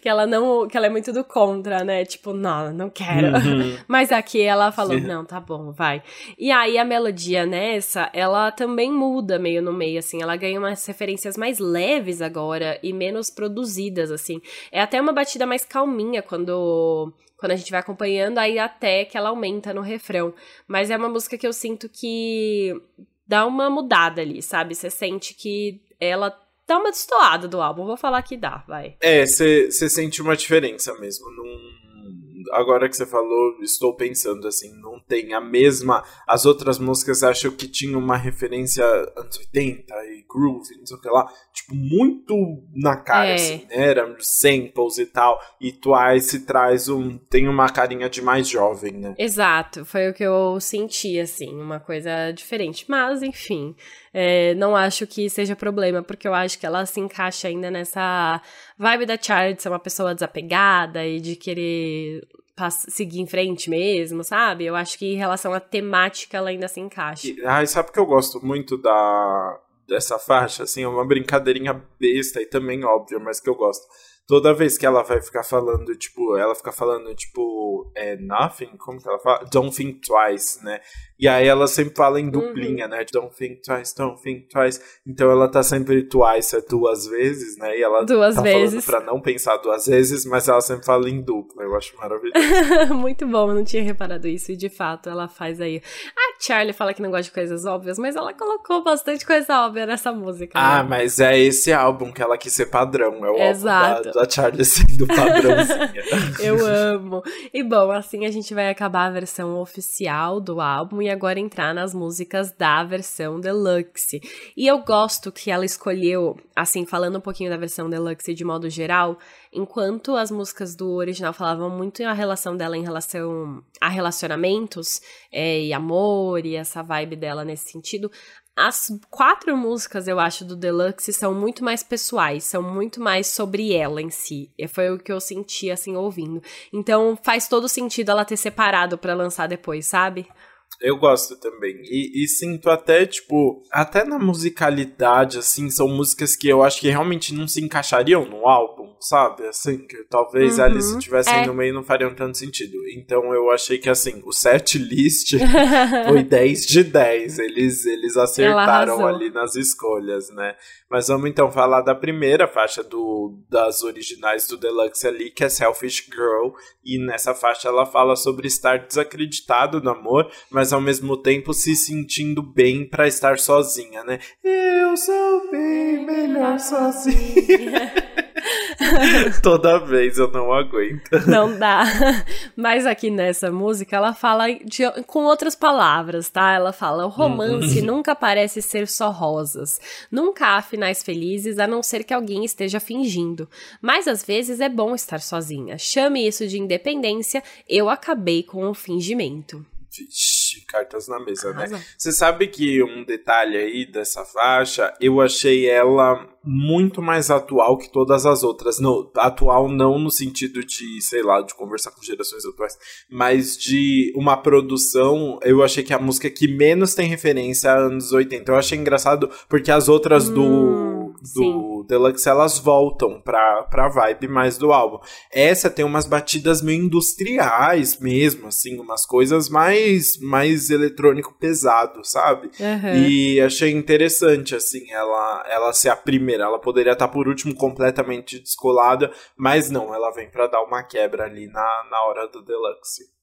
Speaker 2: que, ela, não. que ela é muito do contra, né? Tipo, não, não quero. Uhum. Mas aqui ela falou, não, tá bom, vai. E aí a melodia nessa, ela também muda meio no meio, assim, ela ganha umas referências mais leves agora e menos produzidas, assim. É até uma batida mais calminha quando quando a gente vai acompanhando, aí até que ela aumenta no refrão. Mas é uma música que eu sinto que dá uma mudada ali, sabe? Você sente que ela dá uma destoada do álbum. Vou falar que dá, vai.
Speaker 1: É, você sente uma diferença mesmo. Num agora que você falou, estou pensando assim, não tem a mesma. As outras músicas acho que tinham uma referência anos 80 e groove, não sei o que lá, tipo, muito na cara, é. assim, né? Era samples e tal. E Twice traz um. tem uma carinha de mais jovem, né?
Speaker 2: Exato, foi o que eu senti, assim, uma coisa diferente. Mas, enfim. É, não acho que seja problema, porque eu acho que ela se encaixa ainda nessa vibe da de ser uma pessoa desapegada e de querer seguir em frente mesmo, sabe? Eu acho que em relação à temática ela ainda se encaixa.
Speaker 1: E, ah, sabe que eu gosto muito da dessa faixa? Assim, é uma brincadeirinha besta e também óbvia, mas que eu gosto toda vez que ela vai ficar falando, tipo, ela fica falando, tipo, é nothing, como que ela fala? Don't think twice, né? E aí ela sempre fala em duplinha, uhum. né? Don't think twice, don't think twice. Então ela tá sempre twice é duas vezes, né? E ela
Speaker 2: duas
Speaker 1: tá
Speaker 2: vezes.
Speaker 1: falando pra não pensar duas vezes, mas ela sempre fala em dupla. Eu acho maravilhoso.
Speaker 2: Muito bom, eu não tinha reparado isso. E de fato ela faz aí. A Charlie fala que não gosta de coisas óbvias, mas ela colocou bastante coisa óbvia nessa música.
Speaker 1: Ah, né? mas é esse álbum que ela quis ser padrão. É o
Speaker 2: Exato.
Speaker 1: álbum da, da Charlie sendo padrãozinha.
Speaker 2: eu amo. E bom, assim a gente vai acabar a versão oficial do álbum e agora entrar nas músicas da versão deluxe. E eu gosto que ela escolheu, assim, falando um pouquinho da versão deluxe de modo geral, enquanto as músicas do original falavam muito a relação dela em relação a relacionamentos é, e amor e essa vibe dela nesse sentido, as quatro músicas, eu acho, do Deluxe são muito mais pessoais, são muito mais sobre ela em si. E foi o que eu senti, assim, ouvindo. Então faz todo sentido ela ter separado para lançar depois, sabe?
Speaker 1: Eu gosto também. E, e, sinto até, tipo, até na musicalidade, assim, são músicas que eu acho que realmente não se encaixariam no álbum, sabe? Assim, que talvez uhum. elas estivessem é. no meio não fariam tanto sentido. Então eu achei que, assim, o set list foi 10 de 10. Eles, eles acertaram ali nas escolhas, né? Mas vamos então falar da primeira faixa do, das originais do Deluxe ali, que é Selfish Girl. E nessa faixa ela fala sobre estar desacreditado no amor, mas ao mesmo tempo se sentindo bem para estar sozinha, né? Eu sou bem melhor sozinha. Toda vez eu não aguento.
Speaker 2: Não dá. Mas aqui nessa música ela fala de, com outras palavras, tá? Ela fala: o romance uhum. nunca parece ser só rosas. Nunca há finais felizes a não ser que alguém esteja fingindo. Mas às vezes é bom estar sozinha. Chame isso de independência. Eu acabei com o fingimento.
Speaker 1: Vixe, cartas na mesa, né? Você sabe que um detalhe aí dessa faixa, eu achei ela muito mais atual que todas as outras. No, atual não no sentido de, sei lá, de conversar com gerações atuais, mas de uma produção, eu achei que é a música que menos tem referência a anos 80. Eu achei engraçado porque as outras hum, do, do Deluxe elas voltam pra, pra vibe mais do álbum. Essa tem umas batidas meio industriais mesmo, assim, umas coisas mais, mais eletrônico pesado, sabe? Uhum. E achei interessante, assim, ela, ela ser a primeira. Ela poderia estar por último completamente descolada, mas não, ela vem para dar uma quebra ali na, na hora do Deluxe.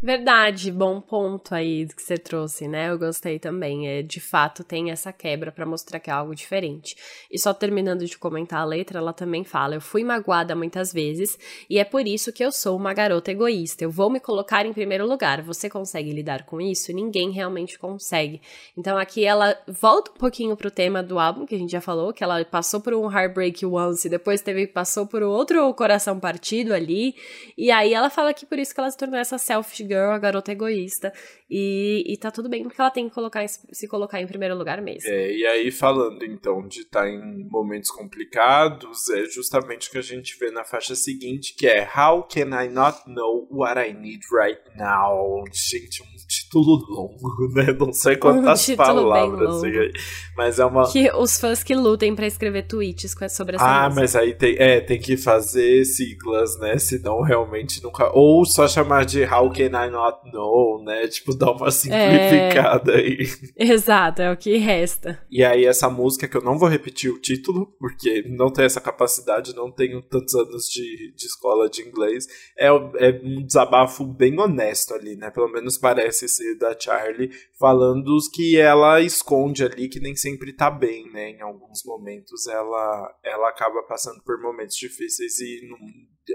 Speaker 2: Verdade, bom ponto aí que você trouxe, né? Eu gostei também. É, de fato, tem essa quebra para mostrar que é algo diferente. E só terminando de comentar a letra, ela também fala: Eu fui magoada muitas vezes e é por isso que eu sou uma garota egoísta. Eu vou me colocar em primeiro lugar. Você consegue lidar com isso? Ninguém realmente consegue. Então aqui ela volta um pouquinho pro tema do álbum que a gente já falou, que ela passou por um heartbreak once e depois teve passou por outro coração partido ali. E aí ela fala que por isso que ela se tornou essa selfish girl, a garota egoísta. E, e tá tudo bem, porque ela tem que colocar, se colocar em primeiro lugar mesmo.
Speaker 1: É, e aí, falando então de estar tá em momentos complicados, é justamente o que a gente vê na faixa seguinte, que é How can I not know what I need right now? Gente, um título longo, né? Não sei quantas um palavras. Assim, mas é uma.
Speaker 2: Que os fãs que lutem para escrever tweets sobre essa
Speaker 1: Ah,
Speaker 2: música.
Speaker 1: mas aí tem, é, tem que fazer siglas, né? Senão realmente nunca. Ou só chamar de How can I not know, né? Tipo, dar uma simplificada é... aí.
Speaker 2: Exato, é o que resta.
Speaker 1: E aí, essa música que eu não vou repetir o título, porque não tenho essa capacidade, não tenho tantos anos de, de escola de inglês, é, é um desabafo bem honesto ali, né? Pelo menos parece ser da Charlie, falando os que ela esconde ali, que nem sempre tá bem, né? Em alguns momentos ela, ela acaba passando por momentos difíceis e não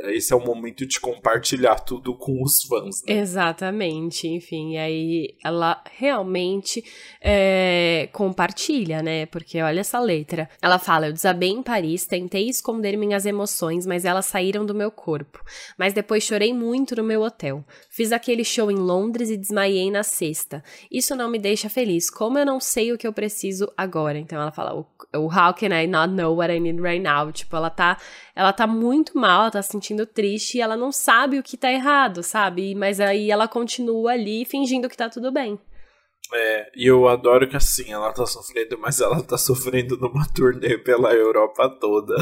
Speaker 1: esse é o momento de compartilhar tudo com os fãs. Né?
Speaker 2: Exatamente, enfim, e aí ela realmente é, compartilha, né? Porque olha essa letra. Ela fala: Eu desabei em Paris, tentei esconder minhas emoções, mas elas saíram do meu corpo. Mas depois chorei muito no meu hotel. Fiz aquele show em Londres e desmaiei na sexta. Isso não me deixa feliz. Como eu não sei o que eu preciso agora? Então ela fala: o, How can I not know what I need right now? Tipo, ela tá, ela tá muito mal, ela tá se sentindo triste e ela não sabe o que tá errado, sabe? Mas aí ela continua ali fingindo que tá tudo bem.
Speaker 1: É, e eu adoro que assim, ela tá sofrendo, mas ela tá sofrendo numa turnê pela Europa toda.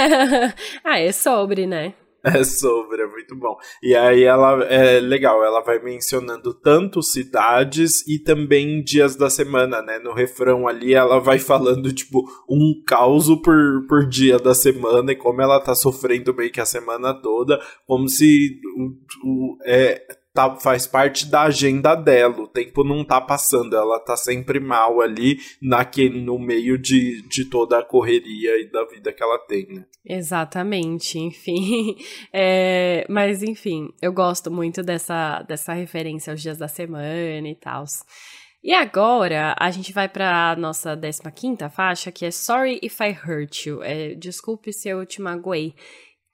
Speaker 2: ah, é sobre, né?
Speaker 1: É sobre, é muito bom. E aí ela é legal, ela vai mencionando tanto cidades e também dias da semana, né? No refrão ali ela vai falando, tipo, um caos por, por dia da semana e como ela tá sofrendo meio que a semana toda, como se o, o é, tá, faz parte da agenda dela. O tempo não tá passando, ela tá sempre mal ali naquele, no meio de, de toda a correria e da vida que ela tem, né?
Speaker 2: Exatamente, enfim. É, mas enfim, eu gosto muito dessa, dessa referência aos dias da semana e tal. E agora a gente vai para nossa 15 faixa, que é Sorry If I Hurt You. É, Desculpe se eu te magoei.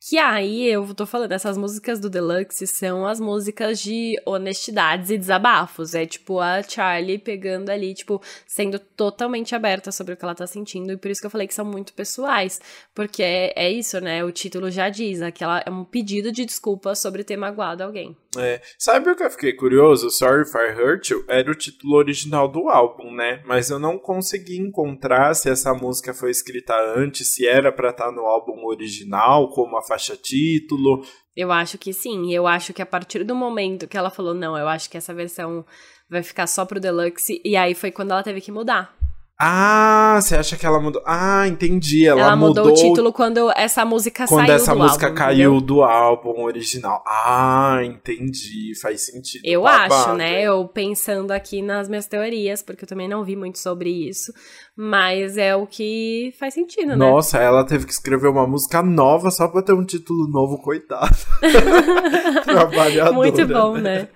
Speaker 2: Que aí eu tô falando, essas músicas do Deluxe são as músicas de honestidades e desabafos. É tipo a Charlie pegando ali, tipo, sendo totalmente aberta sobre o que ela tá sentindo. E por isso que eu falei que são muito pessoais. Porque é, é isso, né? O título já diz, aquela é um pedido de desculpa sobre ter magoado alguém.
Speaker 1: É. Sabe o que eu fiquei curioso? Sorry I Hurt You era o título original do álbum, né? Mas eu não consegui encontrar se essa música foi escrita antes, se era pra estar tá no álbum original, como a faixa título.
Speaker 2: Eu acho que sim. Eu acho que a partir do momento que ela falou, não, eu acho que essa versão vai ficar só pro Deluxe, e aí foi quando ela teve que mudar.
Speaker 1: Ah, você acha que ela mudou? Ah, entendi. Ela,
Speaker 2: ela
Speaker 1: mudou,
Speaker 2: mudou, o título quando essa música
Speaker 1: quando
Speaker 2: saiu
Speaker 1: essa
Speaker 2: do
Speaker 1: música
Speaker 2: álbum,
Speaker 1: caiu
Speaker 2: entendeu?
Speaker 1: do álbum original. Ah, entendi. Faz sentido.
Speaker 2: Eu
Speaker 1: Babado.
Speaker 2: acho, né? Eu pensando aqui nas minhas teorias, porque eu também não vi muito sobre isso. Mas é o que faz sentido, né?
Speaker 1: Nossa, ela teve que escrever uma música nova só pra ter um título novo, coitado. Trabalhadora.
Speaker 2: Muito bom, né?
Speaker 1: né?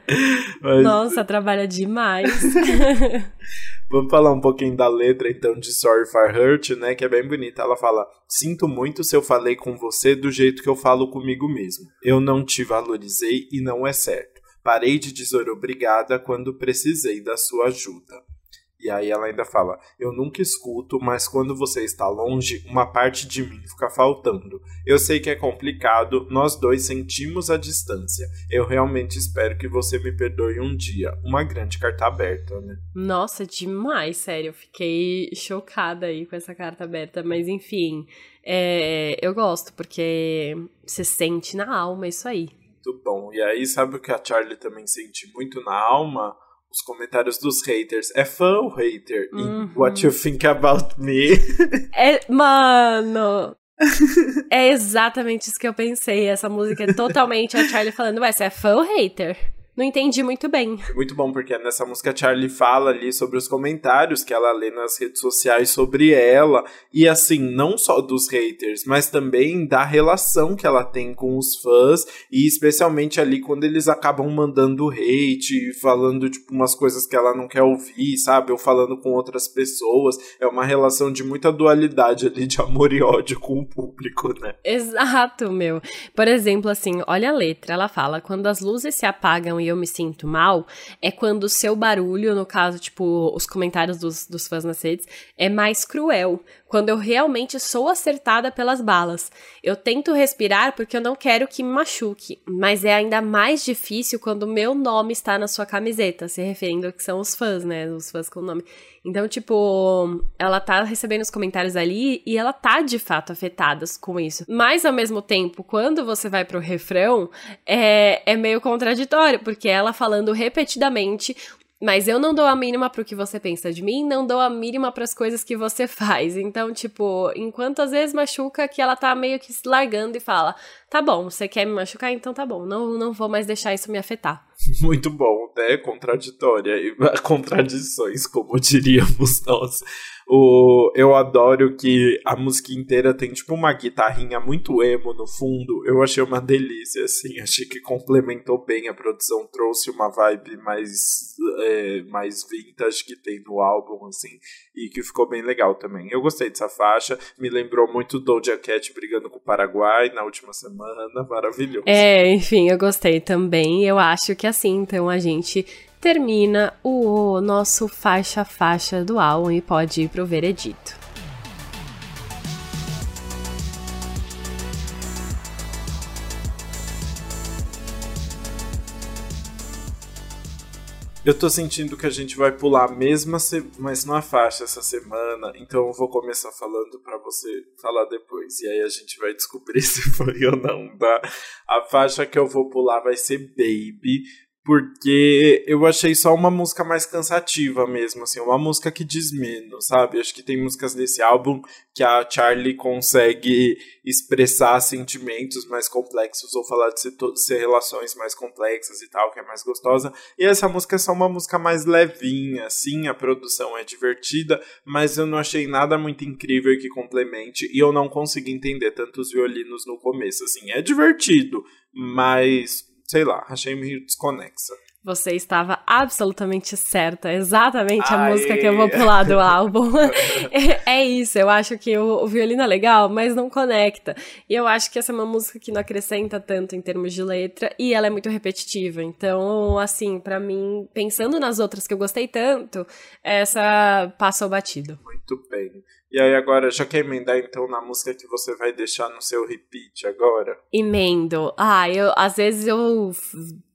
Speaker 1: Mas...
Speaker 2: Nossa, trabalha demais.
Speaker 1: Vamos falar um pouquinho da letra, então, de Sorry for Hurt, né? Que é bem bonita. Ela fala: Sinto muito se eu falei com você do jeito que eu falo comigo mesmo. Eu não te valorizei e não é certo. Parei de dizer obrigada quando precisei da sua ajuda. E aí ela ainda fala: Eu nunca escuto, mas quando você está longe, uma parte de mim fica faltando. Eu sei que é complicado, nós dois sentimos a distância. Eu realmente espero que você me perdoe um dia. Uma grande carta aberta, né?
Speaker 2: Nossa, demais, sério. Eu fiquei chocada aí com essa carta aberta, mas enfim, é, eu gosto, porque você sente na alma isso aí.
Speaker 1: Muito bom. E aí, sabe o que a Charlie também sente muito na alma? Os comentários dos haters. É fã ou hater?
Speaker 2: Uhum.
Speaker 1: What you think about me?
Speaker 2: É, mano. é exatamente isso que eu pensei. Essa música é totalmente a Charlie falando, ué, você é fã ou hater? Não entendi muito bem.
Speaker 1: Muito bom, porque nessa música a Charlie fala ali sobre os comentários que ela lê nas redes sociais sobre ela. E assim, não só dos haters, mas também da relação que ela tem com os fãs. E especialmente ali quando eles acabam mandando hate, falando tipo umas coisas que ela não quer ouvir, sabe? Ou falando com outras pessoas. É uma relação de muita dualidade ali de amor e ódio com o público, né?
Speaker 2: Exato, meu. Por exemplo, assim, olha a letra. Ela fala: quando as luzes se apagam e eu me sinto mal é quando o seu barulho, no caso, tipo, os comentários dos, dos fãs nas redes, é mais cruel. Quando eu realmente sou acertada pelas balas. Eu tento respirar porque eu não quero que me machuque, mas é ainda mais difícil quando o meu nome está na sua camiseta, se referindo a que são os fãs, né? Os fãs com o nome. Então, tipo, ela tá recebendo os comentários ali e ela tá de fato afetada com isso. Mas ao mesmo tempo, quando você vai pro refrão, é, é meio contraditório, porque ela falando repetidamente mas eu não dou a mínima pro que você pensa de mim, não dou a mínima para as coisas que você faz. Então, tipo, enquanto às vezes machuca, que ela tá meio que se largando e fala: tá bom, você quer me machucar? Então tá bom, não, não vou mais deixar isso me afetar.
Speaker 1: Muito bom, né? Contraditória e contradições, como diríamos nós. O, eu adoro que a música inteira tem tipo uma guitarrinha muito emo no fundo. Eu achei uma delícia, assim. Achei que complementou bem a produção, trouxe uma vibe mais, é, mais vintage que tem no álbum, assim. E que ficou bem legal também. Eu gostei dessa faixa. Me lembrou muito Doja Cat brigando com o Paraguai na última semana. Maravilhoso.
Speaker 2: É, enfim, eu gostei também. Eu acho que assim, então a gente termina o nosso faixa-faixa do álbum e pode ir pro veredito.
Speaker 1: Eu tô sentindo que a gente vai pular mesma, se... mas não a faixa essa semana, então eu vou começar falando para você falar depois. E aí a gente vai descobrir se foi ou não, tá? A faixa que eu vou pular vai ser Baby, porque eu achei só uma música mais cansativa mesmo, assim, uma música que diz menos, sabe? Acho que tem músicas desse álbum que a Charlie consegue expressar sentimentos mais complexos ou falar de ser, relações mais complexas e tal, que é mais gostosa. E essa música é só uma música mais levinha, assim, a produção é divertida, mas eu não achei nada muito incrível que complemente e eu não consegui entender tantos violinos no começo, assim, é divertido, mas sei lá, achei meio desconexa.
Speaker 2: Você estava absolutamente certa, exatamente a Aê. música que eu vou pular do álbum. é, isso, eu acho que o, o, violino é legal, mas não conecta. E eu acho que essa é uma música que não acrescenta tanto em termos de letra e ela é muito repetitiva. Então, assim, para mim, pensando nas outras que eu gostei tanto, essa passou batido.
Speaker 1: Muito bem. E aí agora, já quer emendar então na música que você vai deixar no seu repeat agora?
Speaker 2: Emendo. Ah, eu às vezes eu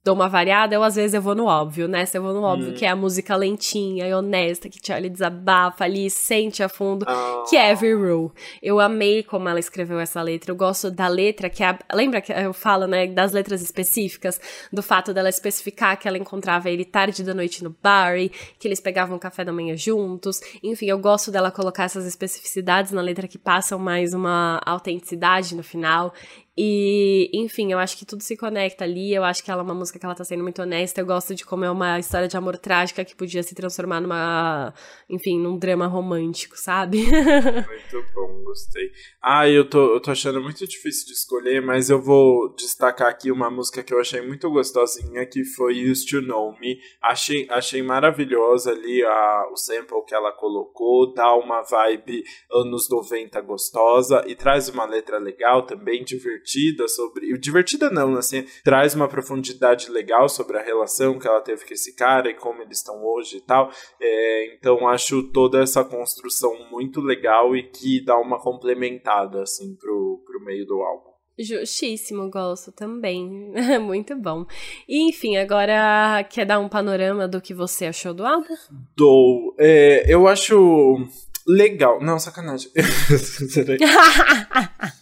Speaker 2: dou uma variada, eu às vezes eu vou no óbvio, né? Se eu vou no óbvio, hum. que é a música lentinha e honesta, que Charlie desabafa ali, sente a fundo, oh. que é Every Rule. Eu amei como ela escreveu essa letra. Eu gosto da letra, que é a, lembra que eu falo, né, das letras específicas, do fato dela especificar que ela encontrava ele tarde da noite no bar, que eles pegavam café da manhã juntos. Enfim, eu gosto dela colocar essas especificidades na letra que passam mais uma autenticidade no final. E, enfim, eu acho que tudo se conecta ali. Eu acho que ela é uma música que ela tá sendo muito honesta. Eu gosto de como é uma história de amor trágica que podia se transformar numa, enfim, num drama romântico, sabe?
Speaker 1: muito bom, gostei. Ah, eu tô, eu tô achando muito difícil de escolher, mas eu vou destacar aqui uma música que eu achei muito gostosinha, que foi Used to Know Me. Achei, achei maravilhosa ali a, o sample que ela colocou, dá uma vibe anos 90 gostosa e traz uma letra legal também, divertida divertida sobre. Divertida não, assim, traz uma profundidade legal sobre a relação que ela teve com esse cara e como eles estão hoje e tal. É, então acho toda essa construção muito legal e que dá uma complementada, assim, pro, pro meio do álbum.
Speaker 2: Justíssimo, gosto também. Muito bom. E, enfim, agora quer dar um panorama do que você achou do álbum?
Speaker 1: Dou. É, eu acho legal. Não, sacanagem.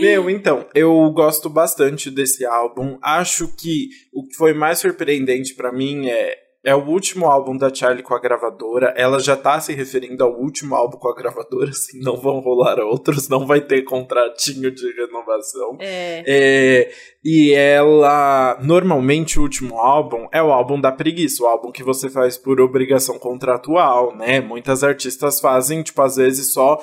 Speaker 1: Meu, então, eu gosto bastante desse álbum. Acho que o que foi mais surpreendente para mim é é o último álbum da Charlie com a gravadora. Ela já tá se referindo ao último álbum com a gravadora, assim, não vão rolar outros, não vai ter contratinho de renovação.
Speaker 2: É.
Speaker 1: é E ela. Normalmente o último álbum é o álbum da preguiça, o álbum que você faz por obrigação contratual, né? Muitas artistas fazem, tipo, às vezes só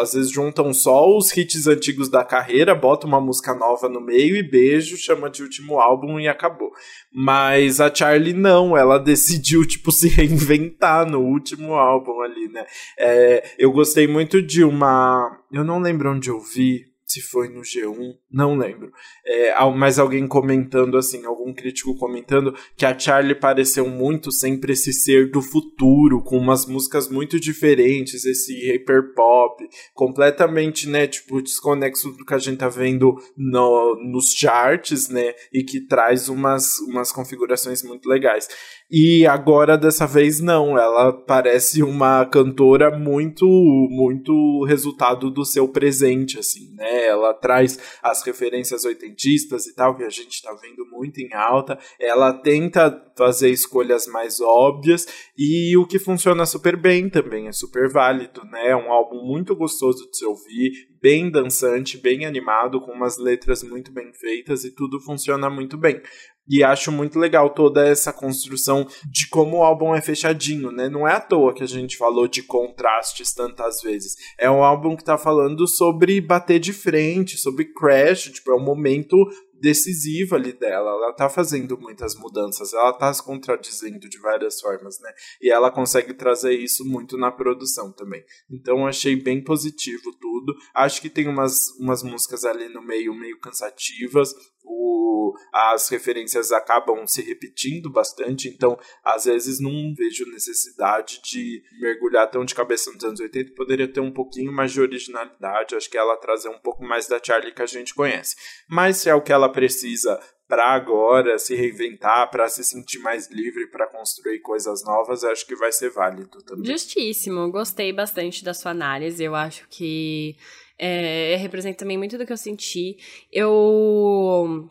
Speaker 1: às vezes juntam só os hits antigos da carreira, bota uma música nova no meio e beijo, chama de último álbum e acabou. Mas a Charlie não, ela decidiu, tipo, se reinventar no último álbum ali, né? É, eu gostei muito de uma. Eu não lembro onde eu vi, se foi no G1, não lembro. É, mas alguém comentando assim, algum crítico comentando que a Charlie pareceu muito sempre esse ser do futuro, com umas músicas muito diferentes, esse hyper pop, completamente, né, tipo, desconexo do que a gente tá vendo no, nos charts, né, e que traz umas, umas configurações muito legais. E agora, dessa vez, não. Ela parece uma cantora muito, muito resultado do seu presente, assim, né? Ela traz as referências oitentistas e tal, que a gente tá vendo muito em alta. Ela tenta fazer escolhas mais óbvias e o que funciona super bem também, é super válido, né? É um álbum muito gostoso de se ouvir, bem dançante, bem animado, com umas letras muito bem feitas e tudo funciona muito bem. E acho muito legal toda essa construção de como o álbum é fechadinho, né? Não é à toa que a gente falou de contrastes tantas vezes. É um álbum que tá falando sobre bater de frente, sobre crash, tipo, é um momento decisivo ali dela. Ela tá fazendo muitas mudanças, ela tá se contradizendo de várias formas, né? E ela consegue trazer isso muito na produção também. Então achei bem positivo tudo. Acho que tem umas, umas músicas ali no meio meio cansativas, o, as referências acabam se repetindo bastante, então às vezes não vejo necessidade de mergulhar tão de cabeça nos anos 80, poderia ter um pouquinho mais de originalidade, acho que ela trazer um pouco mais da Charlie que a gente conhece. Mas se é o que ela precisa para agora se reinventar, para se sentir mais livre, para construir coisas novas, acho que vai ser válido também.
Speaker 2: Justíssimo, gostei bastante da sua análise, eu acho que é, representa também muito do que eu senti. Eu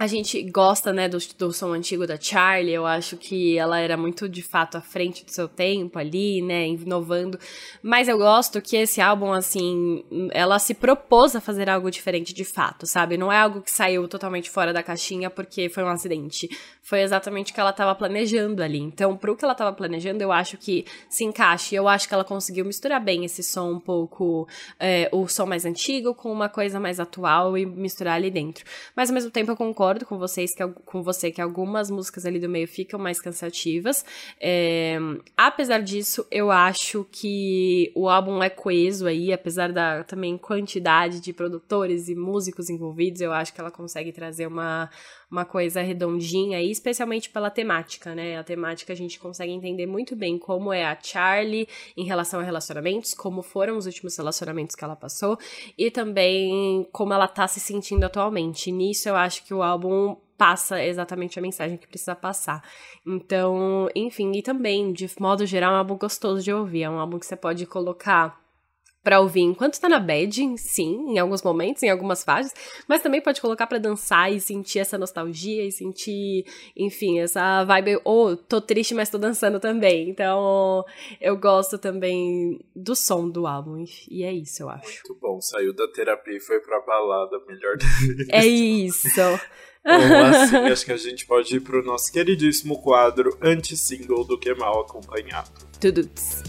Speaker 2: a gente gosta, né, do, do som antigo da Charlie, eu acho que ela era muito, de fato, à frente do seu tempo ali, né, inovando, mas eu gosto que esse álbum, assim, ela se propôs a fazer algo diferente de fato, sabe, não é algo que saiu totalmente fora da caixinha porque foi um acidente, foi exatamente o que ela estava planejando ali, então, pro que ela estava planejando, eu acho que se encaixa, eu acho que ela conseguiu misturar bem esse som um pouco, é, o som mais antigo com uma coisa mais atual e misturar ali dentro, mas ao mesmo tempo eu concordo concordo com vocês que com você que algumas músicas ali do meio ficam mais cansativas. É, apesar disso, eu acho que o álbum é coeso aí, apesar da também quantidade de produtores e músicos envolvidos, eu acho que ela consegue trazer uma uma coisa redondinha aí, especialmente pela temática, né? A temática a gente consegue entender muito bem como é a Charlie em relação a relacionamentos, como foram os últimos relacionamentos que ela passou e também como ela tá se sentindo atualmente. Nisso eu acho que o álbum passa exatamente a mensagem que precisa passar. Então, enfim, e também, de modo geral, é um álbum gostoso de ouvir. É um álbum que você pode colocar para ouvir enquanto tá na bed, sim, em alguns momentos, em algumas fases, mas também pode colocar para dançar e sentir essa nostalgia e sentir, enfim, essa vibe, oh, tô triste, mas tô dançando também. Então, eu gosto também do som do álbum e é isso, eu acho.
Speaker 1: Muito bom, saiu da terapia e foi pra balada, melhor
Speaker 2: É isso.
Speaker 1: Bom, assim, acho que a gente pode ir pro nosso queridíssimo quadro anti-single do que mal acompanhado.
Speaker 2: Tuduts.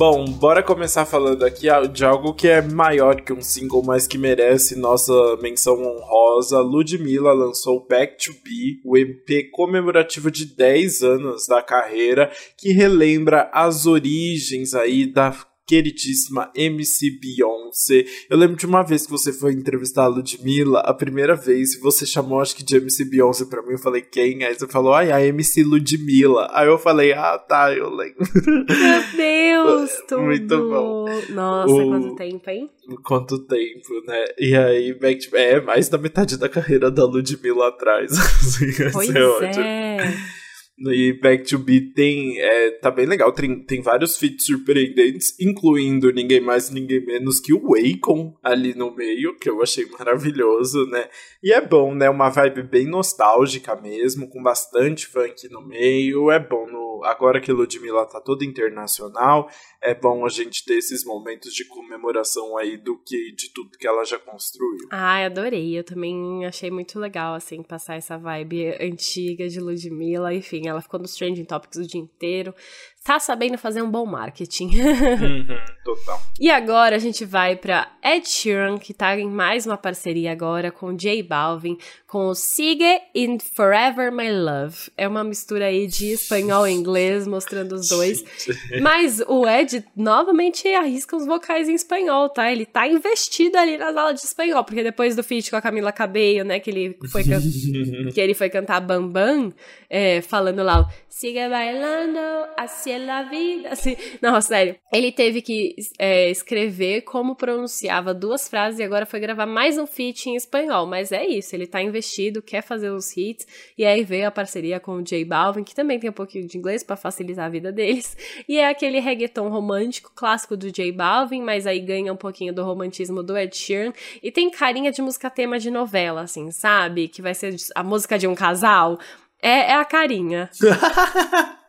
Speaker 1: Bom, bora começar falando aqui de algo que é maior que um single, mas que merece nossa menção honrosa. Ludmilla lançou Back to Be, o EP comemorativo de 10 anos da carreira, que relembra as origens aí da queridíssima MC Beyoncé. Eu lembro de uma vez que você foi entrevistar a Ludmilla, a primeira vez, você chamou acho que de MC Beyoncé pra mim, eu falei, quem? Aí você falou, ai, a MC Ludmilla. Aí eu falei, ah, tá, eu lembro.
Speaker 2: Meu Deus, tudo.
Speaker 1: Muito bom.
Speaker 2: Nossa, o... quanto tempo, hein?
Speaker 1: Quanto tempo, né? E aí, é mais da metade da carreira da Ludmilla atrás.
Speaker 2: assim, pois é.
Speaker 1: E Back to Be tem. É, tá bem legal. Tem, tem vários feats surpreendentes, incluindo ninguém mais, ninguém menos que o Akon ali no meio, que eu achei maravilhoso, né? E é bom, né? Uma vibe bem nostálgica mesmo, com bastante funk no meio. É bom no agora que Ludmilla tá toda internacional, é bom a gente ter esses momentos de comemoração aí do que de tudo que ela já construiu.
Speaker 2: Ai, adorei. Eu também achei muito legal assim passar essa vibe antiga de Ludmilla, enfim, ela ficou nos trending topics o dia inteiro tá sabendo fazer um bom marketing.
Speaker 1: uhum, total.
Speaker 2: E agora a gente vai para Ed Sheeran, que tá em mais uma parceria agora com J Balvin, com o Sigue in Forever My Love. É uma mistura aí de espanhol e inglês, mostrando os dois. Mas o Ed novamente arrisca os vocais em espanhol, tá? Ele tá investido ali nas aulas de espanhol, porque depois do feat com a Camila Cabello, né, que ele foi, que ele foi cantar Bam Bam, é, falando lá, Sigue bailando, assim é la vida. Assim, não, sério. Ele teve que é, escrever como pronunciava duas frases e agora foi gravar mais um feat em espanhol. Mas é isso, ele tá investido, quer fazer os hits. E aí veio a parceria com o J Balvin, que também tem um pouquinho de inglês para facilitar a vida deles. E é aquele reggaeton romântico clássico do J Balvin, mas aí ganha um pouquinho do romantismo do Ed Sheeran. E tem carinha de música tema de novela, assim, sabe? Que vai ser a música de um casal. É, é a carinha.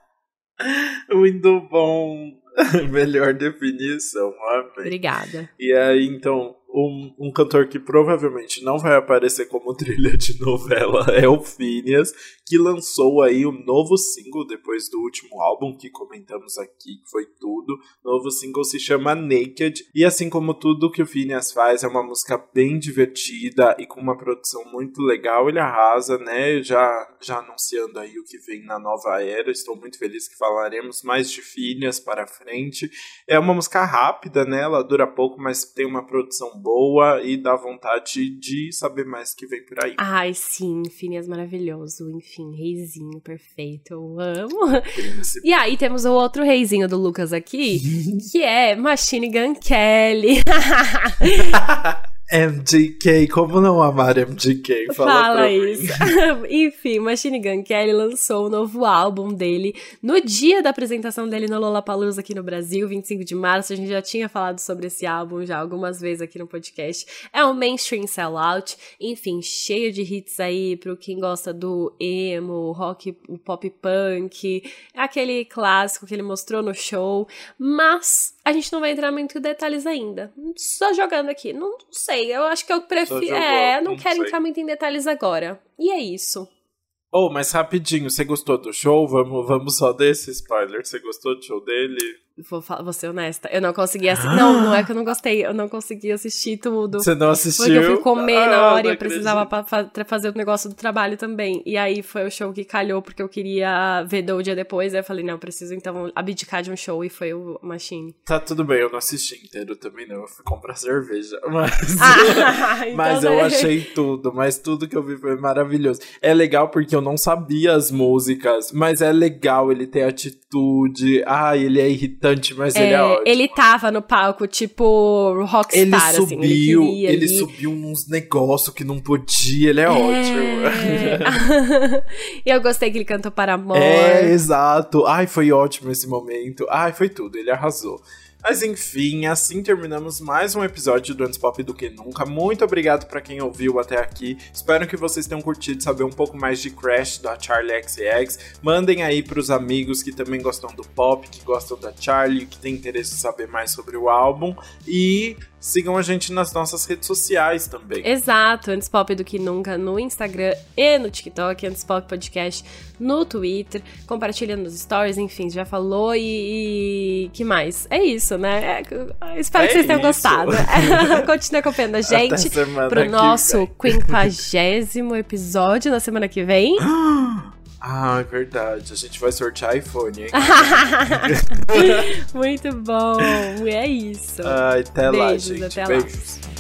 Speaker 1: Muito bom. Melhor definição, amém.
Speaker 2: Obrigada.
Speaker 1: E aí, então, um, um, cantor que provavelmente não vai aparecer como trilha de novela é o Phineas, que lançou aí um novo single depois do último álbum que comentamos aqui, que foi tudo. O novo single se chama Naked, e assim como tudo que o Phineas faz, é uma música bem divertida e com uma produção muito legal, ele arrasa, né? Já, já anunciando aí o que vem na nova era, estou muito feliz que falaremos mais de Phineas para frente. É uma música rápida, né? Ela dura pouco, mas tem uma produção boa e dá vontade de saber mais que vem por aí.
Speaker 2: Ai, sim, Phineas maravilhoso, enfim, reizinho perfeito, eu amo. Príncipe. E aí temos o outro reizinho do Lucas aqui, que é Machine Gun Kelly.
Speaker 1: MGK, como não amar MGK? Fala, Fala isso.
Speaker 2: Enfim, Machine Gun Kelly lançou o um novo álbum dele no dia da apresentação dele no Lollapalooza aqui no Brasil, 25 de março. A gente já tinha falado sobre esse álbum já algumas vezes aqui no podcast. É um mainstream sellout, enfim, cheio de hits aí pro quem gosta do emo, rock, o pop punk, aquele clássico que ele mostrou no show, mas a gente não vai entrar muito em detalhes ainda. Só jogando aqui, não sei. Eu acho que eu prefiro. É, eu não, não quero sei. entrar muito em detalhes agora. E é isso.
Speaker 1: Oh, mas rapidinho, você gostou do show? Vamos, vamos só desse spoiler. Você gostou do show dele?
Speaker 2: Vou, vou ser honesta. Eu não consegui assistir. Não, não é que eu não gostei. Eu não consegui assistir tudo.
Speaker 1: Você não assistiu?
Speaker 2: Porque eu fui comer ah, na hora e eu precisava pra fazer o negócio do trabalho também. E aí foi o show que calhou porque eu queria ver do dia depois. Aí eu falei, não, eu preciso então abdicar de um show e foi o Machine.
Speaker 1: Tá tudo bem, eu não assisti inteiro também não. Eu fui comprar cerveja. Mas, ah, então mas eu é. achei tudo. Mas tudo que eu vi foi maravilhoso. É legal porque eu não sabia as músicas, mas é legal ele ter atitude. Ah, ele é irritante mas é, ele é ótimo.
Speaker 2: Ele tava no palco, tipo, rockstar,
Speaker 1: ele
Speaker 2: subiu,
Speaker 1: assim. Ele, ele subiu uns negócios que não podia, ele é, é...
Speaker 2: ótimo. e eu gostei que ele cantou para amor.
Speaker 1: É, exato. Ai, foi ótimo esse momento. Ai, foi tudo, ele arrasou. Mas enfim, assim terminamos mais um episódio do Antes Pop do que Nunca. Muito obrigado para quem ouviu até aqui. Espero que vocês tenham curtido saber um pouco mais de Crash da Charlie XX. Mandem aí pros amigos que também gostam do pop, que gostam da Charlie, que tem interesse em saber mais sobre o álbum. E sigam a gente nas nossas redes sociais também.
Speaker 2: Exato, antes pop do que nunca no Instagram e no TikTok, antes pop podcast no Twitter, compartilha nos stories, enfim, já falou e, e que mais? É isso, né? É, espero é que vocês tenham gostado. Continue acompanhando a gente pro nosso quinquagésimo episódio na semana que vem.
Speaker 1: Ah, é verdade. A gente vai sortear iPhone, hein?
Speaker 2: Muito bom. É isso.
Speaker 1: Ah, até Beijos, lá, gente.
Speaker 2: Até Beijos. Lá.